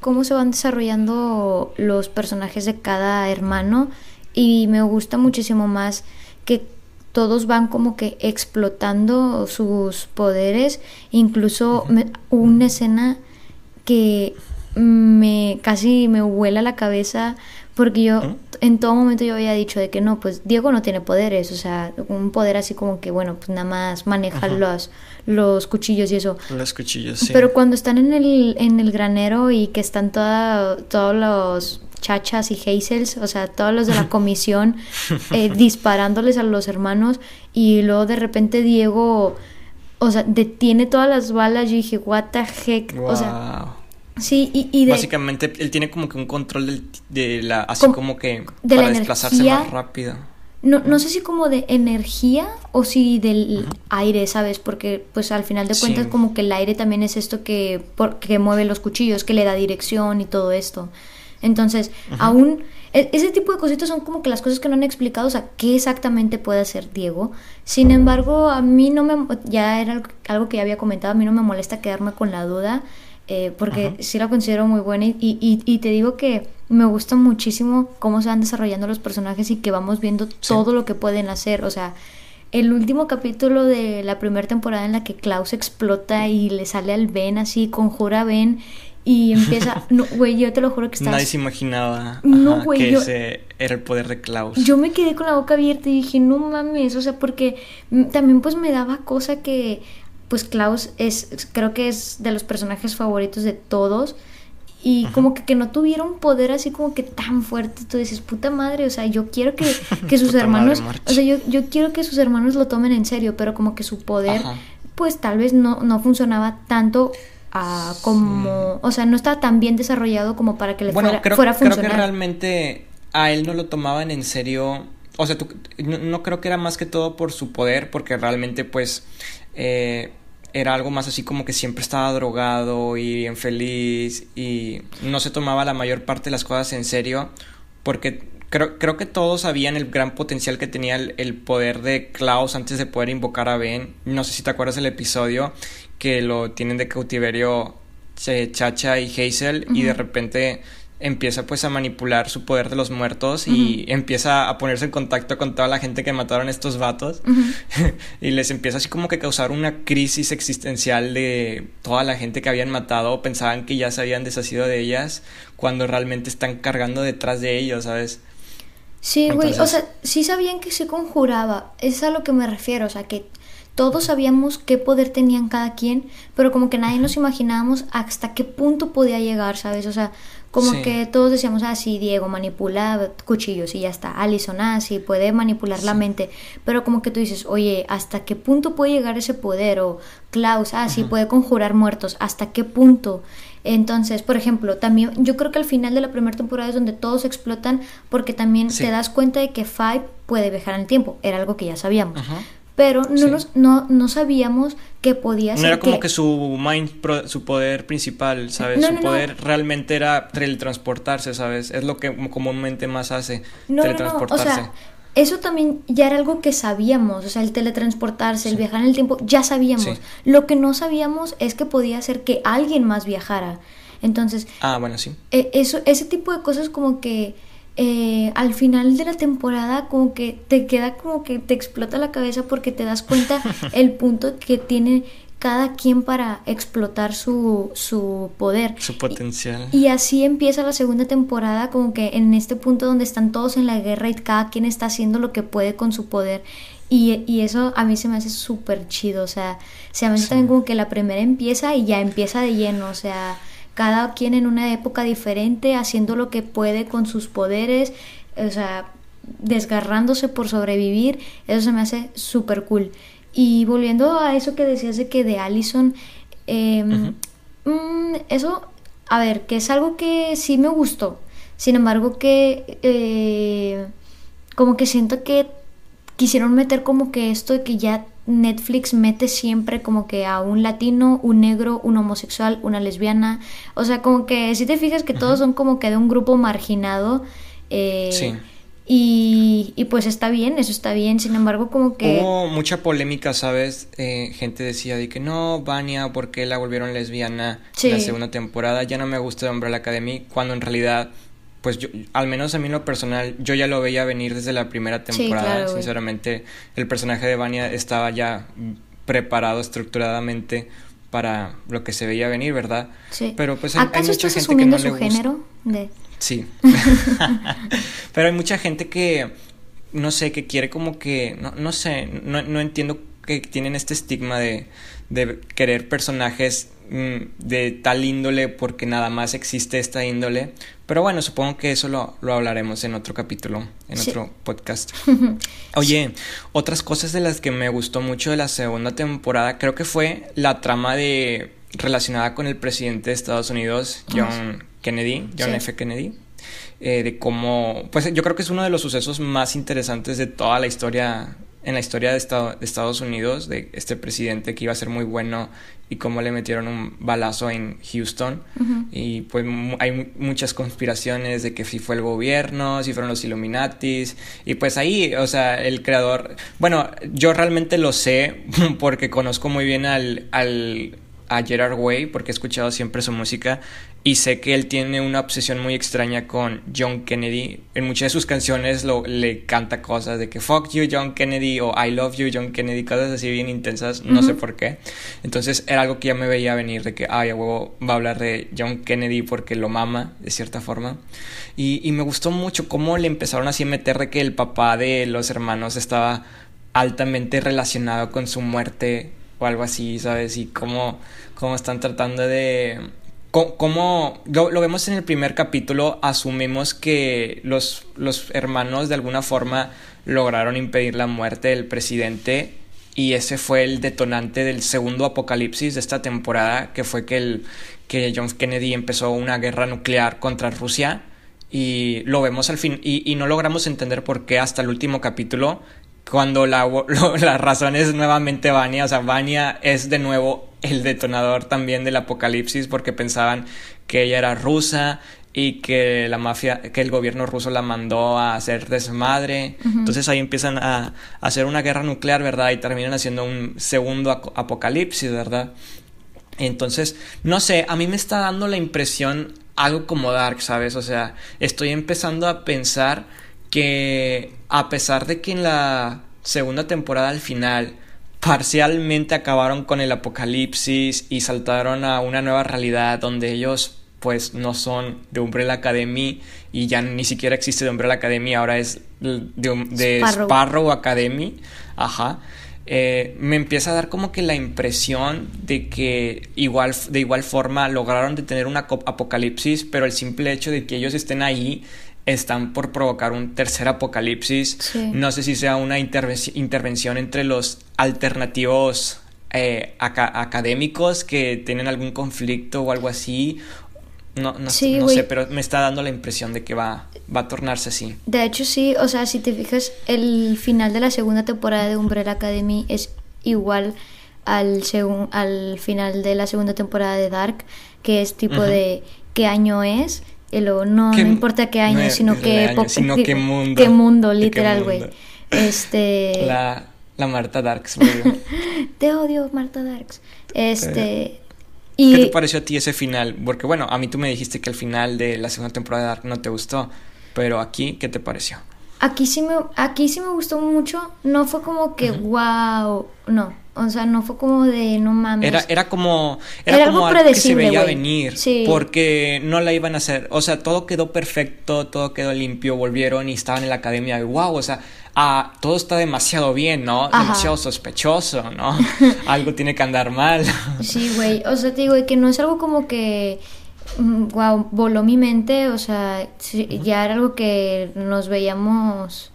B: cómo se van desarrollando los personajes de cada hermano. Y me gusta muchísimo más que todos van como que explotando sus poderes. Incluso una escena que me casi me vuela la cabeza porque yo en todo momento yo había dicho de que no, pues Diego no tiene poderes, o sea, un poder así como que bueno, pues nada más maneja los, los cuchillos y eso.
A: Los cuchillos, sí.
B: Pero cuando están en el, en el granero y que están toda, todos los chachas y hazels, o sea, todos los de la comisión eh, disparándoles a los hermanos y luego de repente Diego, o sea, detiene todas las balas, yo dije, what the heck, o sea Sí, y,
A: Básicamente él tiene como que un control de la... así como, que para desplazarse más rápido.
B: No, no sé si como de energía o si del aire, ¿sabes? Porque pues al final de cuentas como que el aire también es esto que, que mueve los cuchillos, que le da dirección y todo esto. Entonces, aún e, ese tipo de cositas son como que las cosas que no han explicado, o sea, qué exactamente puede hacer Diego. Sin embargo, a mí no me, ya era algo que ya había comentado, a mí no me molesta quedarme con la duda eh, porque sí la considero muy buena y, y, y, te digo que me gusta muchísimo cómo se van desarrollando los personajes y que vamos viendo todo lo que pueden hacer, o sea, el último capítulo de la primera temporada en la que Klaus explota y le sale al Ben así, conjura a Ben y empieza, no, güey, yo te lo juro que estás...
A: Nadie se imaginaba no, que ese era el poder de Klaus.
B: Yo me quedé con la boca abierta y dije, no mames, o sea, porque también pues me daba cosa que pues Klaus es, creo que es de los personajes favoritos de todos. Y como que, que no tuviera un poder así como que tan fuerte, tú dices, puta madre, o sea, yo quiero que, que sus hermanos, o sea, yo, yo quiero que sus hermanos lo tomen en serio, pero como que su poder, pues tal vez no, no funcionaba tanto a como, o sea, no estaba tan bien desarrollado como para que le fuera, fuera a funcionar.
A: Creo que realmente a él no lo tomaban en serio, o sea, no, no, creo que era más que todo por su poder, porque realmente pues... Eh, era algo más así como que siempre estaba drogado y infeliz y no se tomaba la mayor parte de las cosas en serio porque creo, creo que todos sabían el gran potencial que tenía el, poder de Klaus antes de poder invocar a Ben. No sé si te acuerdas del episodio que lo tienen de cautiverio Chacha y Hazel y de repente empieza pues a manipular su poder de los muertos y empieza a ponerse en contacto con toda la gente que mataron estos vatos y les empieza así como que causar una crisis existencial de toda la gente que habían matado pensaban que ya se habían deshacido de ellas cuando realmente están cargando detrás de ellos, ¿sabes?
B: Sí, güey, o sea, sí sabían que se conjuraba, es a lo que me refiero, o sea, que todos sabíamos qué poder tenían cada quien, pero como que nadie nos imaginábamos hasta qué punto podía llegar, ¿sabes? O sea, como que todos decíamos, ah, sí, Diego manipula cuchillos y ya está. Alison, ah, sí, puede manipular la mente. Pero como que tú dices, oye, ¿hasta qué punto puede llegar ese poder? O Klaus, ah, sí, puede conjurar muertos. ¿Hasta qué punto? Entonces, por ejemplo, también yo creo que al final de la primera temporada es donde todos explotan porque también te das cuenta de que Five puede viajar en el tiempo. Era algo que ya sabíamos pero no, nos, no, no sabíamos que podía ser.
A: No era como que, su mind, su poder principal, ¿sabes? su poder realmente era teletransportarse, ¿sabes? Es lo que comúnmente más hace, teletransportarse.
B: O sea, eso también ya era algo que sabíamos, o sea, el teletransportarse, el viajar en el tiempo, ya sabíamos. Lo que no sabíamos es que podía ser que alguien más viajara. Entonces,
A: ah, bueno, sí.
B: E, eso, ese tipo de cosas como que eh, al final de la temporada como que te queda como que te explota la cabeza porque te das cuenta el punto que tiene cada quien para explotar su, su poder.
A: Su potencial.
B: Y, así empieza la segunda temporada, como que en este punto donde están todos en la guerra y cada quien está haciendo lo que puede con su poder. Y, y eso a mí se me hace súper chido, o sea, se me hace también como que la primera empieza y ya empieza de lleno, o sea, cada quien en una época diferente, haciendo lo que puede con sus poderes, o sea, desgarrándose por sobrevivir, eso se me hace súper cool. Y volviendo a eso que decías de que de Allison, em, mm, eso, a ver, que es algo que sí me gustó, sin embargo que eh, como que siento que quisieron meter como que esto de que ya Netflix mete siempre como que a un latino, un negro, un homosexual, una lesbiana. O sea, como que si te fijas que todos son como que de un grupo marginado. Eh, sí. Y, y, pues está bien, eso está bien, sin embargo como que...
A: Hubo mucha polémica, ¿sabes? Eh, gente decía de que no, Vania, ¿por qué la volvieron lesbiana en la segunda temporada? Ya no me gusta de Umbrella Academy, cuando en realidad pues yo, al menos a mí en lo personal, yo ya lo veía venir desde la primera temporada. Sinceramente, el personaje de Vania estaba ya preparado estructuradamente para lo que se veía venir, ¿verdad?
B: Sí.
A: Pero pues
B: hay, mucha gente que no su género de...
A: Sí. Pero hay mucha gente que, no sé, que quiere como que, no, no sé, no, no entiendo que tienen este estigma de, de querer personajes de tal índole porque nada más existe esta índole. Pero bueno, supongo que eso lo, lo hablaremos en otro capítulo, en otro podcast. Oye, otras cosas de las que me gustó mucho de la segunda temporada, creo que fue la trama de relacionada con el presidente de Estados Unidos, John Kennedy, John F. Kennedy. Eh, de cómo, pues yo creo que es uno de los sucesos más interesantes de toda la historia en la historia de, Estados Unidos, de este presidente que iba a ser muy bueno y cómo le metieron un balazo en Houston. Y pues hay muchas conspiraciones de que si fue el gobierno, si fueron los Illuminatis. Y pues ahí, o sea, el creador... Bueno, yo realmente lo sé porque conozco muy bien al, al a Gerard Way porque he escuchado siempre su música y sé que él tiene una obsesión muy extraña con John Kennedy. En muchas de sus canciones lo, le canta cosas de que fuck you John Kennedy o I love you John Kennedy, cosas así bien intensas, no sé por qué. Entonces era algo que ya me veía venir de que, ay, a huevo va a hablar de John Kennedy porque lo mama de cierta forma. Y, y me gustó mucho cómo le empezaron así a meter de que el papá de los hermanos estaba altamente relacionado con su muerte o algo así, ¿sabes? Y cómo, cómo están tratando de... Cómo, lo, vemos en el primer capítulo, asumimos que los, los hermanos de alguna forma lograron impedir la muerte del presidente y ese fue el detonante del segundo apocalipsis de esta temporada, que fue que, el, que John Kennedy empezó una guerra nuclear contra Rusia y lo vemos al fin y no logramos entender por qué hasta el último capítulo cuando la, la razón es nuevamente Vania, o sea, Vania es de nuevo el detonador también del apocalipsis porque pensaban que ella era rusa y que la mafia, que el gobierno ruso la mandó a hacer desmadre. Entonces ahí empiezan a, hacer una guerra nuclear, ¿verdad? Y terminan haciendo un segundo apocalipsis, ¿verdad? Entonces, no sé, a mí me está dando la impresión algo como Dark, ¿sabes? O sea, estoy empezando a pensar que a pesar de que en la segunda temporada al final parcialmente acabaron con el apocalipsis y saltaron a una nueva realidad donde ellos pues no son de Umbrella Academy y ya ni siquiera existe de Umbrella Academy, ahora es de, de Sparrow. Academy, ajá. Eh, me empieza a dar como que la impresión de que igual, de igual forma lograron detener un apocalipsis, pero el simple hecho de que ellos estén ahí están por provocar un tercer apocalipsis. No sé si sea una intervención entre los alternativos eh, académicos que tienen algún conflicto o algo así. No, no, sé, pero me está dando la impresión de que va, va a tornarse así.
B: De hecho, sí, o sea, si te fijas, el final de la segunda temporada de Umbrella Academy es igual al, al final de la segunda temporada de Dark, que es tipo de qué año es y luego, no, no importa qué año, sino, qué
A: sino qué mundo.
B: Qué mundo, literal, güey. Este...
A: La, la Marta Darks,
B: Te odio, Marta Darks. Este...
A: Y... ¿Qué te pareció a ti ese final? Porque bueno, a mí tú me dijiste que el final de la segunda temporada de Dark no te gustó, pero aquí, ¿qué te pareció?
B: Aquí sí me, aquí sí me gustó mucho, no fue como que wow, no, o sea, no fue como de no mames.
A: Era, era como, era, como algo, que se veía venir. Porque no la iban a hacer. O sea, todo quedó perfecto, todo quedó limpio, volvieron y estaban en la academia. Y wow, o sea, ah, todo está demasiado bien, ¿no? Demasiado sospechoso, ¿no? algo tiene que andar mal.
B: sí, güey. O sea, te digo, que no es algo como que wow, mm, voló mi mente, o sea, ya era algo que nos veíamos,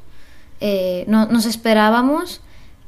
B: eh, no, nos esperábamos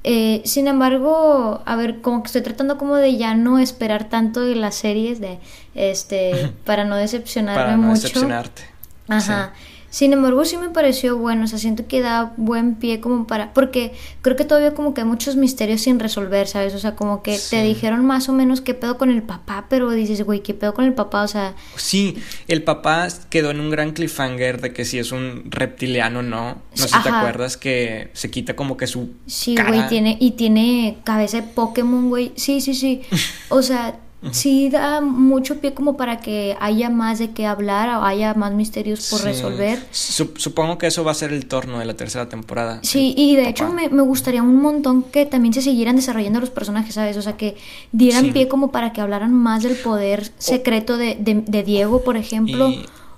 B: eh, sin embargo, a ver, como que estoy tratando como de ya no esperar tanto de las series, de este, para no decepcionarme para no Decepcionarte. Ajá. Sin embargo, sí me pareció bueno, o sea, siento que da buen pie como para, porque creo que todavía como que hay muchos misterios sin resolver, ¿sabes? O sea, como que te dijeron más o menos qué pedo con el papá, pero dices, güey, qué pedo con el papá, o sea...
A: Sí, el papá quedó en un gran cliffhanger de que si es un reptiliano no, no sé si te acuerdas que se quita como que su...
B: Sí, güey, tiene, y tiene cabeza de Pokémon, güey, sí, sí, sí, o sea sí da mucho pie como para que haya más de qué hablar o haya más misterios por resolver.
A: supongo que eso va a ser el torno de la tercera temporada.
B: Sí, y de hecho me, gustaría un montón que también se siguieran desarrollando los personajes, ¿sabes? O sea, que dieran pie como para que hablaran más del poder secreto de, de, Diego, por ejemplo.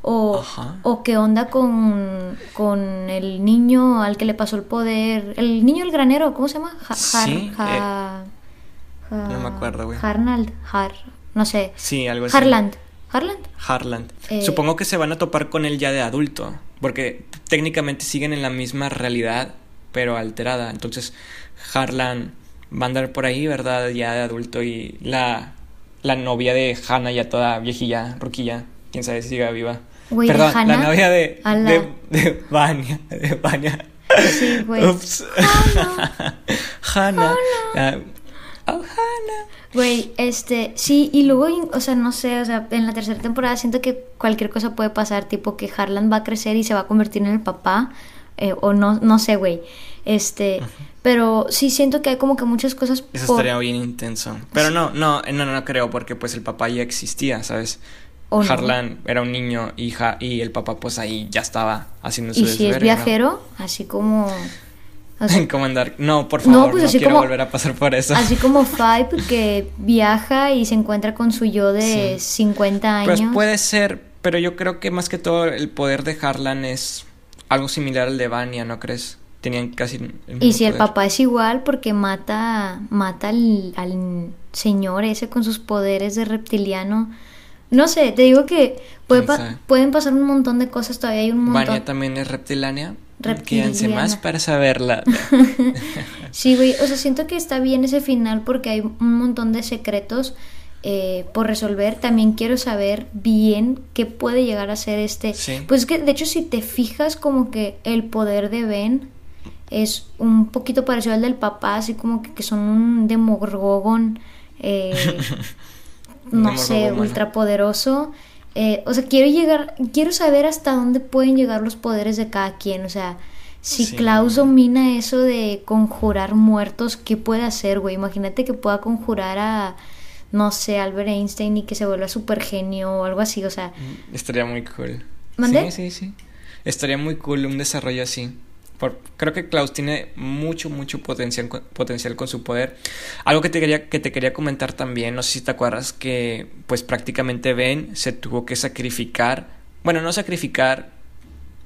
B: O, o, qué onda con, con el niño al que le pasó el poder. El niño del granero, ¿cómo se llama?
A: sí, eh, no me acuerdo, güey.
B: Harnald, Har, no sé.
A: Sí, algo así.
B: Harland. Harland.
A: Harland. Eh, Supongo que se van a topar con él ya de adulto, porque técnicamente siguen en la misma realidad, pero alterada. Entonces, Harland va a andar por ahí, ¿verdad? Ya de adulto y la, la novia de Hannah ya toda viejilla, roquilla, quién sabe si sigue viva. Perdón, la novia de, de, de Vania, de Vania.
B: Sí, güey. Ups.
A: Hannah. Hannah.
B: Güey, este, sí, y luego, o sea, no sé, o sea, en la tercera temporada siento que cualquier cosa puede pasar, tipo que Harlan va a crecer y se va a convertir en el papá, eh, o no, no sé, güey. Este, pero sí siento que hay como que muchas cosas.
A: Eso estaría bien intenso. Pero no, no, no, no, creo, porque pues el papá ya existía, ¿sabes? Harlan era un niño hija y el papá pues ahí ya estaba haciendo su
B: ¿Y si es viajero? Así como...
A: como andar... No, por favor, no, pues quiero volver a pasar por eso.
B: Así como Five que viaja y se encuentra con su yo de 50
A: años. Pues puede ser, pero yo creo que más que todo el poder de Harlan es algo similar al de Vanya, ¿no crees? Tenían casi
B: Y si el papá es igual porque mata mata al, al señor ese con sus poderes de reptiliano no sé, te digo que pueden pasar un montón de cosas todavía. Hay un montón.
A: Vania también es reptilánea. Quédense más para saberla.
B: sí, güey. O sea, siento que está bien ese final porque hay un montón de secretos eh, por resolver. También quiero saber bien qué puede llegar a ser este. Pues que, de hecho, si te fijas, como que el poder de Ben es un poquito parecido al del papá, así como que, que son un demogorgon. Eh, no sé, ultrapoderoso. Eh, o sea, quiero llegar, quiero saber hasta dónde pueden llegar los poderes de cada quien. O sea, si Klaus domina eso de conjurar muertos, ¿qué puede hacer, güey? Imagínate que pueda conjurar a, no sé, Albert Einstein y que se vuelva super genio o algo así, o sea.
A: Mm, estaría muy cool.
B: ¿Mandé?
A: Sí, sí, sí. Estaría muy cool un desarrollo así creo que Klaus tiene mucho, mucho potencial, potencial con su poder. Algo que te, quería, que te quería comentar también, no sé si te acuerdas que pues prácticamente Ben se tuvo que sacrificar, bueno, no sacrificar,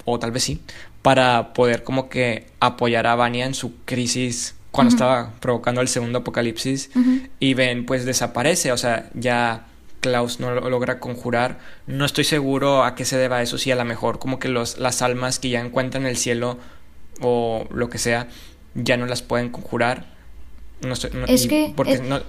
A: o tal vez sí, para poder como que apoyar a Vania en su crisis cuando estaba provocando el segundo apocalipsis y Ben pues desaparece, o sea, ya Klaus no lo logra conjurar. No estoy seguro a qué se deba eso, si a lo mejor como que los, las almas que ya encuentran el cielo o lo que sea, ya no las pueden conjurar. No sé,
B: es que
A: porque no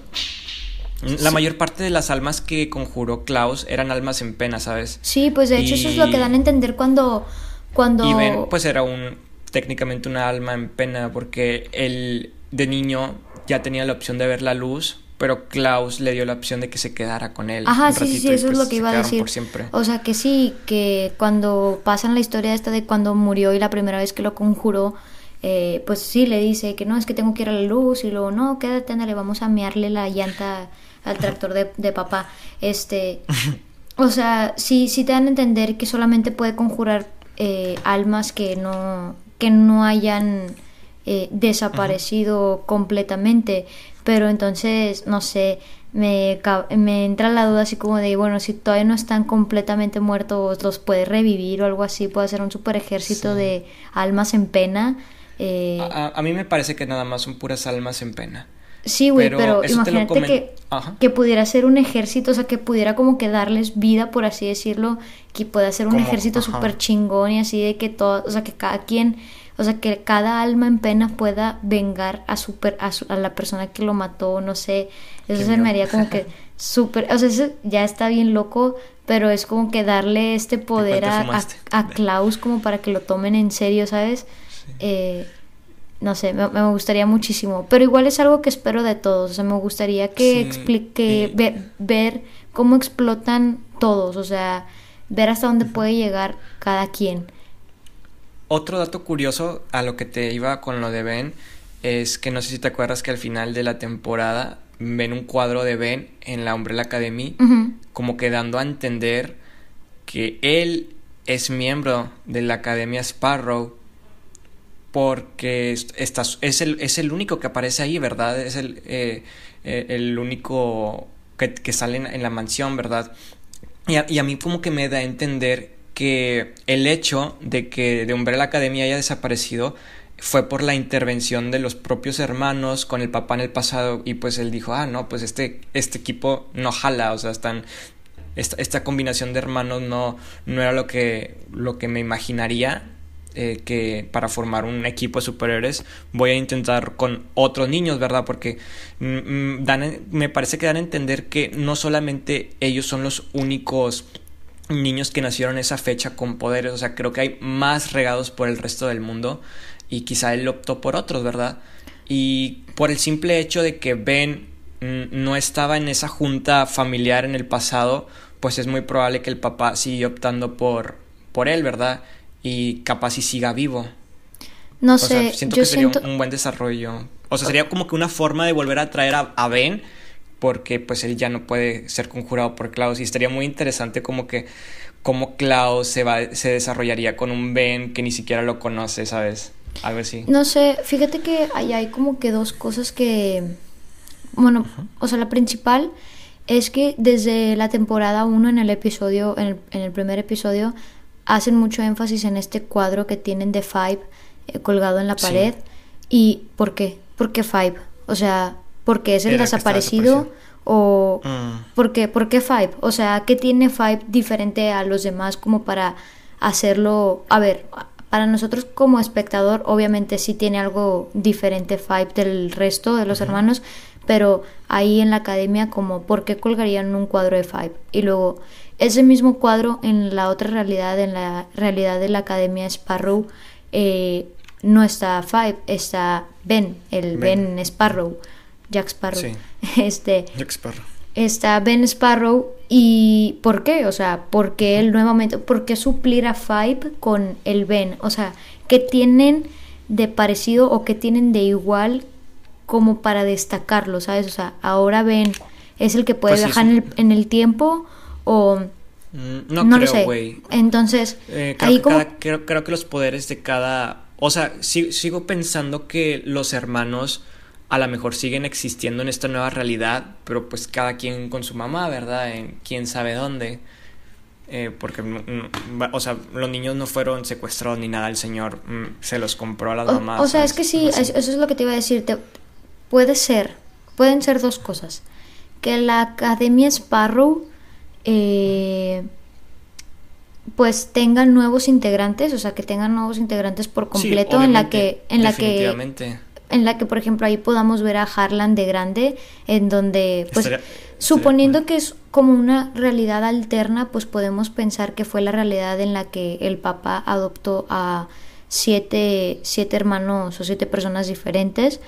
A: la mayor parte de las almas que conjuró Klaus eran almas en pena, ¿sabes?
B: Sí, pues de hecho eso es lo que dan a entender cuando cuando
A: y Ben pues era un técnicamente una alma en pena porque él de niño ya tenía la opción de ver la luz, pero Klaus le dio la opción de que se quedara con él.
B: Ajá, sí, sí, eso es
A: pues
B: lo que iba a decir. O sea, que sí, que cuando pasan la historia esta de cuando murió y la primera vez que lo conjuró, eh, pues sí le dice que no, es que tengo que ir a la luz y luego, no, quédate, le vamos a mearle la llanta al tractor de, de papá. Este, o sea, sí, sí te dan a entender que solamente puede conjurar eh, almas que no, que no hayan eh, desaparecido completamente. Pero entonces, no sé, me, me entra la duda así como de, bueno, si todavía no están completamente muertos, los puede revivir o algo así, puede ser un super ejército de almas en pena. Eh,
A: a, mí me parece que nada más son puras almas en pena.
B: Sí, güey, pero, imagínate que, que pudiera ser un ejército, o sea, que pudiera como que darles vida, por así decirlo, que pueda ser un ejército súper chingón y así de que todo, o sea, que cada quien o sea, que cada alma en pena pueda vengar a, super, a, la persona que lo mató, no sé. Eso se me haría como que súper. O sea, eso ya está bien loco, pero es como que darle este poder a, a, Klaus como para que lo tomen en serio, ¿sabes? Eh, no sé, me, gustaría muchísimo. Pero igual es algo que espero de todos. O sea, me gustaría que explique, ver, ver cómo explotan todos. O sea, ver hasta dónde puede llegar cada quien.
A: Otro dato curioso a lo que te iba con lo de Ben es que no sé si te acuerdas que al final de la temporada ven un cuadro de Ben en la Umbrella Academy como que dando a entender que él es miembro de la Academia Sparrow porque está, es, el, es el único que aparece ahí, ¿verdad? Es el, eh, eh, el único que, sale en, la mansión, ¿verdad? Y a, y a mí como que me da a entender que el hecho de que de Umbrella Academia haya desaparecido fue por la intervención de los propios hermanos con el papá en el pasado y pues él dijo, ah, no, pues este, este equipo no jala, o sea, están, esta, combinación de hermanos no, no era lo que, lo que me imaginaría eh, que para formar un equipo de superhéroes voy a intentar con otros niños, ¿verdad? Porque mm, mm, dan, me parece que dan a entender que no solamente ellos son los únicos niños que nacieron esa fecha con poderes, o sea, creo que hay más regados por el resto del mundo y quizá él optó por otros, ¿verdad? Y por el simple hecho de que Ben no estaba en esa junta familiar en el pasado, pues es muy probable que el papá siga optando por, por él, ¿verdad? Y capaz si siga vivo.
B: No
A: O sea,
B: sé,
A: siento
B: yo
A: que sería
B: siento...
A: un buen desarrollo. O sea, sería como que una forma de volver a traer a, a Ben, porque pues él ya no puede ser conjurado por Klaus. Y estaría muy interesante como que cómo Klaus se va, se desarrollaría con un Ben que ni siquiera lo conoce, ¿sabes? Algo así.
B: No sé, fíjate que ahí hay como que dos cosas que... Bueno, o sea, la principal es que desde la temporada 1 en el episodio, en el, en el primer episodio, hacen mucho énfasis en este cuadro que tienen de Five eh, colgado en la
A: Sí.
B: pared. ¿Y por qué? ¿Por qué Five? O sea, ¿por qué es el
A: Era
B: desaparecido? ¿O
A: Mm.
B: ¿por qué? ¿Por qué Five? O sea, ¿qué tiene Five diferente a los demás como para hacerlo? A ver, para nosotros como espectador, obviamente sí tiene algo diferente Five del resto de los hermanos, pero ahí en la academia, como, ¿por qué colgarían un cuadro de Five? Y luego, ese mismo cuadro en la otra realidad, en la realidad de la academia Sparrow, eh, no está Five, está Ben, el
A: Ben.
B: Ben, Sparrow, Jack Sparrow.
A: Sí.
B: Este,
A: Jack Sparrow.
B: está Ben Sparrow y ¿por qué? O sea, ¿por qué él nuevamente, por qué suplir a Five con el Ben? O sea, ¿qué tienen de parecido o qué tienen de igual como para destacarlo, ¿sabes? O sea, ahora Ben es el que puede
A: Pues
B: viajar en el, en el tiempo o
A: Mm, No,
B: no, lo
A: creo,
B: sé.
A: güey.
B: Entonces,
A: Eh, creo,
B: ahí
A: que
B: como
A: cada- creo, creo que los poderes de cada... O sea, si- sigo pensando que los hermanos a lo mejor siguen existiendo en esta nueva realidad, pero pues cada quien con su mamá, ¿verdad? En quién sabe dónde. Eh, porque, no- va- o sea, los niños no fueron secuestrados ni nada, el señor mm, se los compró a las
B: O,
A: mamás.
B: o sea, es que sí,
A: así.
B: eso es lo que te iba a decir. te- puede ser, pueden ser dos cosas. Que la Academia Sparrow, eh, pues tengan nuevos integrantes, o sea, que tengan nuevos integrantes por
A: Sí,
B: completo, en la que, en la que. En la que, por ejemplo, ahí podamos ver a Harlan de grande, en donde, pues,
A: Estaría-
B: suponiendo
A: estaría
B: que es como una realidad alterna, pues podemos pensar que fue la realidad en la que el papá adoptó a siete, siete hermanos o siete personas diferentes.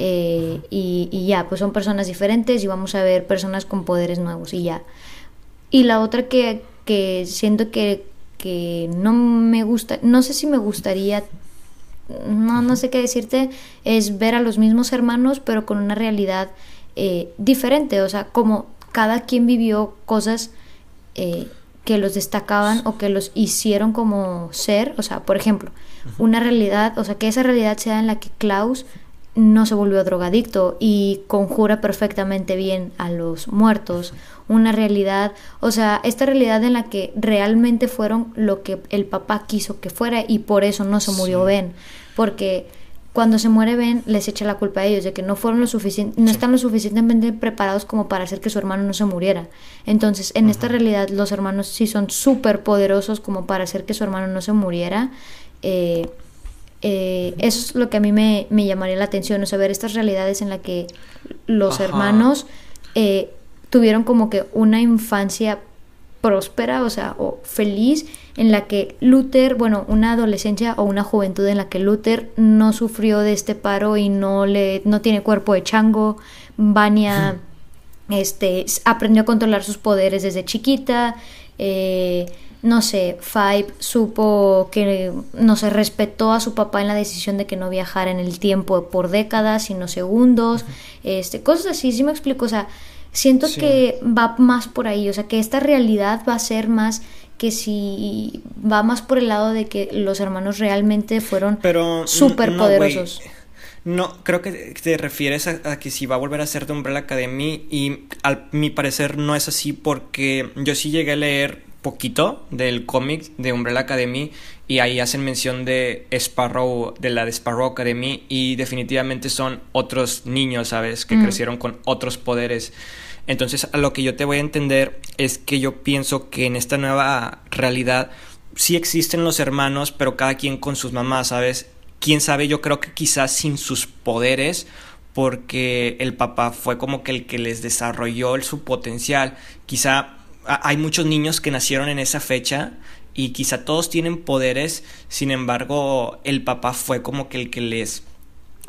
B: eh, y, y ya, pues son personas diferentes y vamos a ver personas con poderes nuevos y ya. Y la otra que, que siento que, que no me gusta, no sé si me gustaría, no, no sé qué decirte, es ver a los mismos hermanos pero con una realidad eh, diferente, o sea, como cada quien vivió cosas eh, que los destacaban o que los hicieron como ser, o sea, por ejemplo, una realidad, o sea, que esa realidad sea en la que Klaus no se volvió drogadicto y conjura perfectamente bien a los muertos. Una realidad, o sea, esta realidad en la que realmente fueron lo que el papá quiso que fuera y por eso no se murió
A: Sí.
B: Ben. Porque cuando se muere Ben les echa la culpa a ellos de que no fueron lo suficiente, no están lo suficientemente preparados como para hacer que su hermano no se muriera. Entonces, en esta realidad los hermanos sí son súper poderosos como para hacer que su hermano no se muriera. Eh, eh, eso es lo que a mí me, me llamaría la atención, o sea, ver estas realidades en las que los
A: Ajá.
B: hermanos eh, tuvieron como que una infancia próspera, o sea, o feliz, en la que Luther, bueno, una adolescencia o una juventud en la que Luther no sufrió de este paro y no le, no tiene cuerpo de chango, Vania, este, aprendió a controlar sus poderes desde chiquita, eh, no sé, Five supo que, no sé, respetó a su papá en la decisión de que no viajara en el tiempo por décadas, sino segundos, este, cosas así, sí me explico, o sea, siento
A: Sí.
B: que va más por ahí, o sea, que esta realidad va a ser más que si va más por el lado de que los hermanos realmente fueron
A: Pero. no, güey.
B: poderosos.
A: No, creo que te refieres a, a que si va a volver a ser de Umbrella Academy y al mi parecer no es así porque yo sí llegué a leer poquito del cómic de Umbrella Academy y ahí hacen mención de Sparrow, de la de Sparrow Academy y definitivamente son otros niños, ¿sabes? Que
B: Mm.
A: crecieron con otros poderes. Entonces, a lo que yo te voy a entender es que yo pienso que en esta nueva realidad sí existen los hermanos, pero cada quien con sus mamás, ¿sabes? Quién sabe, yo creo que quizás sin sus poderes, porque el papá fue como que el que les desarrolló el- su potencial. Quizá hay muchos niños que nacieron en esa fecha y quizá todos tienen poderes, sin embargo, el papá fue como que el que les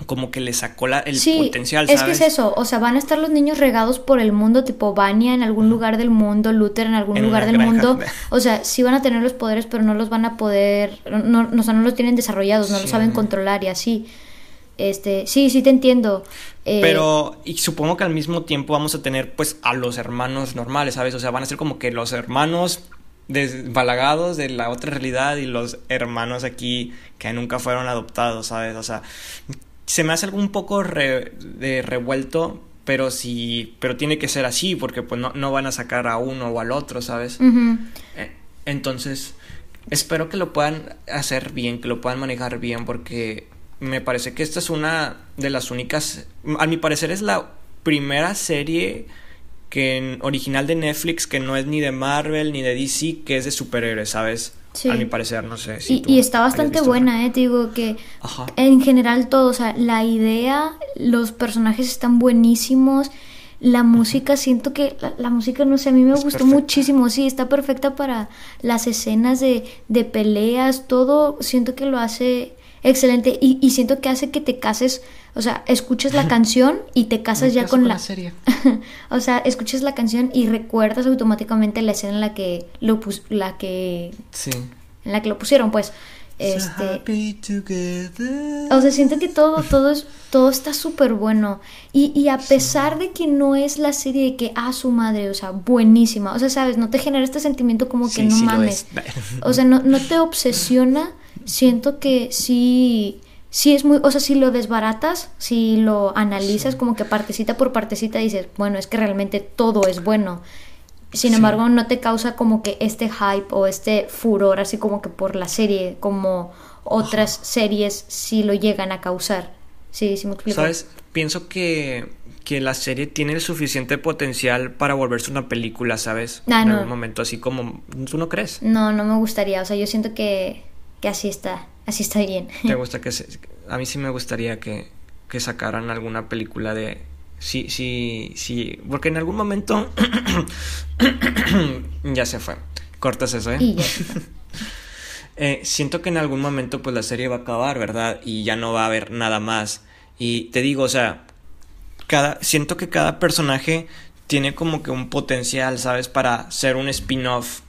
A: como que le sacó la, el
B: Sí,
A: potencial,
B: es
A: ¿sabes?
B: que es eso, o sea, van a estar los niños regados por el mundo, tipo Vania en algún lugar del mundo, Luther en algún
A: En
B: lugar del
A: granja.
B: mundo. O sea, sí van a tener los poderes, pero no los van a poder, no, no, o sea, no los tienen desarrollados, no los
A: Sí.
B: saben controlar y así. Este, sí, sí te entiendo. Eh,
A: Pero, y supongo que al mismo tiempo vamos a tener, pues, a los hermanos normales, ¿sabes? O sea, van a ser como que los hermanos desbalagados de la otra realidad y los hermanos aquí que nunca fueron adoptados, ¿sabes? O sea, se me hace algo un poco re- de revuelto, pero sí, pero tiene que ser así, porque pues no, no van a sacar a uno o al otro, ¿sabes? Eh, Entonces, espero que lo puedan hacer bien, que lo puedan manejar bien, porque me parece que esta es una de las únicas, a mi parecer es la primera serie que en- original de Netflix que no es ni de Marvel ni de DC, que es de superhéroes, ¿sabes?
B: Sí.
A: A mi parecer, no sé. si
B: Y,
A: tú
B: y está bastante buena, eh, te digo que
A: Ajá.
B: en general todo, o sea, la idea, los personajes están buenísimos, la música, siento que la, la música, no sé, a mí me
A: Es
B: gustó
A: perfecta.
B: muchísimo, sí, está perfecta para las escenas de, de peleas, todo, siento que lo hace excelente y, y siento que hace que te cases, o sea, escuches la canción y te casas ya
A: caso
B: con la...
A: serie.
B: o sea, escuchas la canción y recuerdas automáticamente la escena en la que lo pus- la que
A: Sí.
B: en la que lo pusieron, pues.
A: So
B: Este,
A: happy together.
B: o sea, siento que todo, todo es, todo está súper bueno. Y, y a pesar de que no es la serie de que, ah, su madre, o sea, buenísima. O sea, sabes, no te genera este sentimiento como que
A: Sí,
B: no
A: sí
B: mames.
A: es.
B: O sea, no, no te obsesiona. Siento que sí, sí es muy, o sea, si lo desbaratas, si lo analizas como que partecita por partecita, dices, bueno, es que realmente todo es bueno. Sin
A: Sí.
B: embargo, no te causa como que este hype o este furor así como que por la serie, como otras series sí lo llegan a causar. Sí, sí me explico.
A: ¿Sabes? Pienso que, que la serie tiene el suficiente potencial para volverse una película, ¿sabes?
B: Ah,
A: en
B: no.
A: algún momento, así como... ¿Tú no crees?
B: No, no me gustaría. O sea, yo siento que, que así está, así está bien.
A: ¿Te gusta que se... A mí sí me gustaría que, que sacaran alguna película de... Sí, sí, sí. Porque en algún momento... ya se fue. Cortas eso, ¿eh?
B: Y ya.
A: Eh, siento que en algún momento pues la serie va a acabar, ¿verdad? Y ya no va a haber nada más. Y te digo, o sea, cada, siento que cada personaje tiene como que un potencial, ¿sabes? Para ser un spin-off.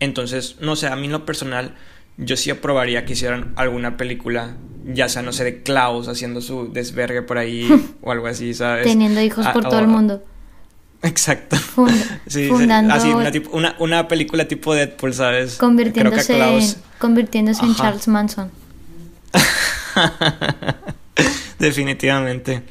A: Entonces, no sé, a mí en lo personal, yo sí aprobaría que hicieran alguna película, ya sea, no sé, de Klaus haciendo su desvergue por ahí o algo así, ¿sabes?
B: Teniendo hijos
A: Ah,
B: por
A: o-
B: todo el mundo.
A: Exacto. Sí,
B: fundando,
A: así, una, una, una película tipo Deadpool, ¿sabes?
B: convirtiéndose,
A: Klaus-
B: en, convirtiéndose en. Charles Manson.
A: Definitivamente.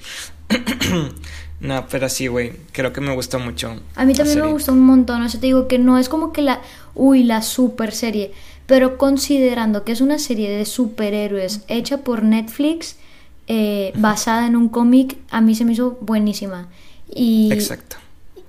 A: no, pero sí, güey. Creo que me gustó mucho.
B: A mí también me gustó un montón, o sea, te digo que no es como que la, uy, la super serie, pero considerando que es una serie de superhéroes hecha por Netflix, eh, basada en un cómic, a mí se me hizo buenísima. Y,
A: Exacto.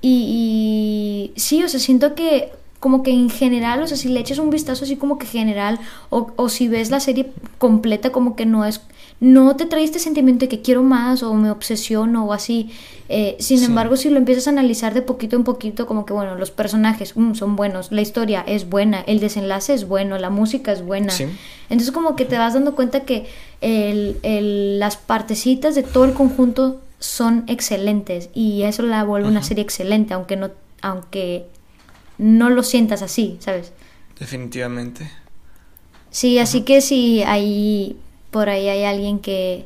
B: y, y sí, o sea, siento que como que en general, o sea, si le echas un vistazo así como que general, o, o si ves la serie completa, como que no es, no te trae este sentimiento de que quiero más o me obsesiono o así. Eh, sin
A: Sí.
B: embargo, si lo empiezas a analizar de poquito en poquito, como que bueno, los personajes mm, son buenos, la historia es buena, el desenlace es bueno, la música es buena.
A: Sí.
B: Entonces como que te vas dando cuenta que el, el- las partecitas de todo el conjunto son excelentes y eso la vuelve una serie excelente, aunque no, aunque no lo sientas así, ¿sabes?
A: Definitivamente.
B: Sí, así que si ahí por ahí hay alguien que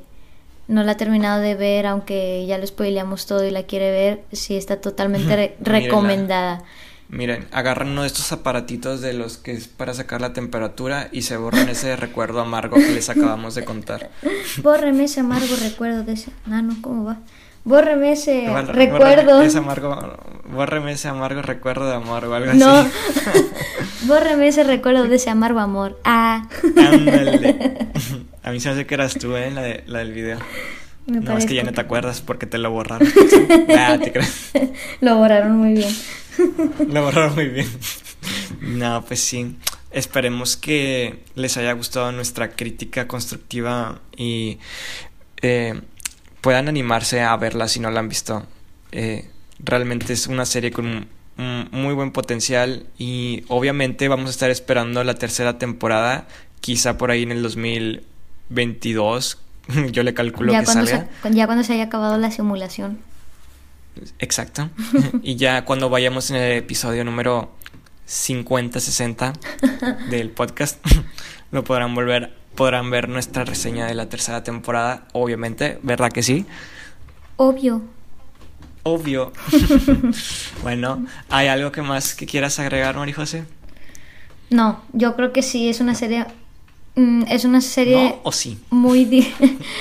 B: no la ha terminado de ver, aunque ya lo spoileamos todo y la quiere ver, sí está totalmente re- recomendada.
A: Miren, agarran uno de estos aparatitos de los que es para sacar la temperatura y se borran ese recuerdo amargo que les acabamos de contar.
B: Bórreme ese amargo recuerdo de ese. Ah, no, ¿cómo va? Bórreme ese recuerdo.
A: bórrame Ese amargo, bórreme ese amargo recuerdo de amor o algo
B: No.
A: así.
B: Bórreme ese recuerdo de ese amargo amor. Ah.
A: Ándale. A mí se me hace que eras tú, ¿eh? La, de- la del video.
B: Me
A: no, es que ya no te acuerdas porque te lo borraron. ah, te crees.
B: Lo borraron muy bien.
A: Lo borraron muy bien. No, pues sí. Esperemos que les haya gustado nuestra crítica constructiva y eh, puedan animarse a verla si no la han visto. Eh, realmente es una serie con un, un muy buen potencial y obviamente vamos a estar esperando la tercera temporada, quizá por ahí en el 2022, Yo le calculo
B: Ya
A: que salga.
B: se, ya cuando se haya acabado la simulación.
A: Exacto. y ya cuando vayamos en el episodio número 50-60 del podcast, lo podrán volver, podrán ver nuestra reseña de la tercera temporada, obviamente, ¿verdad que sí?
B: Obvio.
A: Obvio. bueno, ¿hay algo que más que quieras agregar, Mari José?
B: No, yo creo que sí, es una serie... mm, es una serie
A: ¿No o sí?
B: muy...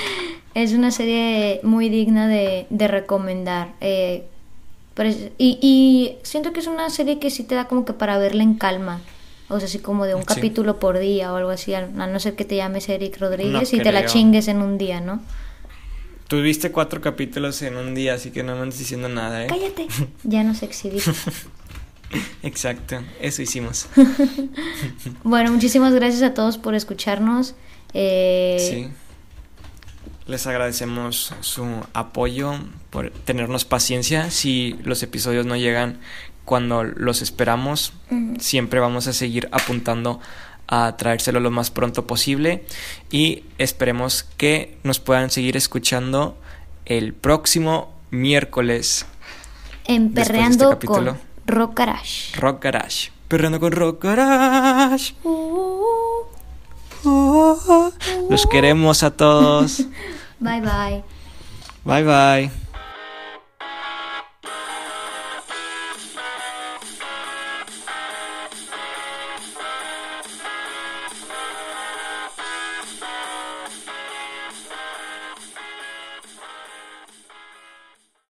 B: es una serie muy digna de, de recomendar. eh, y, y siento que es una serie que sí te da como que para verla en calma. O sea, así como de un
A: Sí.
B: capítulo por día o algo así, a no ser que te llames Eric Rodríguez
A: No
B: y te la chingues en un día, ¿no?
A: Tú viste cuatro capítulos en un día, así que no me andes diciendo nada, ¿eh?
B: Cállate. Ya nos exhibiste.
A: Exacto, eso hicimos.
B: Bueno, muchísimas gracias a todos por escucharnos. Eh,
A: Sí. Les agradecemos su apoyo, por tenernos paciencia. Si los episodios no llegan cuando los esperamos, siempre vamos a seguir apuntando a traérselo lo más pronto posible y esperemos que nos puedan seguir escuchando el próximo miércoles.
B: En
A: de este
B: Perreando con Rock Garage.
A: Rock Garage. Perreando con Rock Garage.
B: Uh,
A: Los queremos a todos.
B: Bye bye.
A: Bye bye.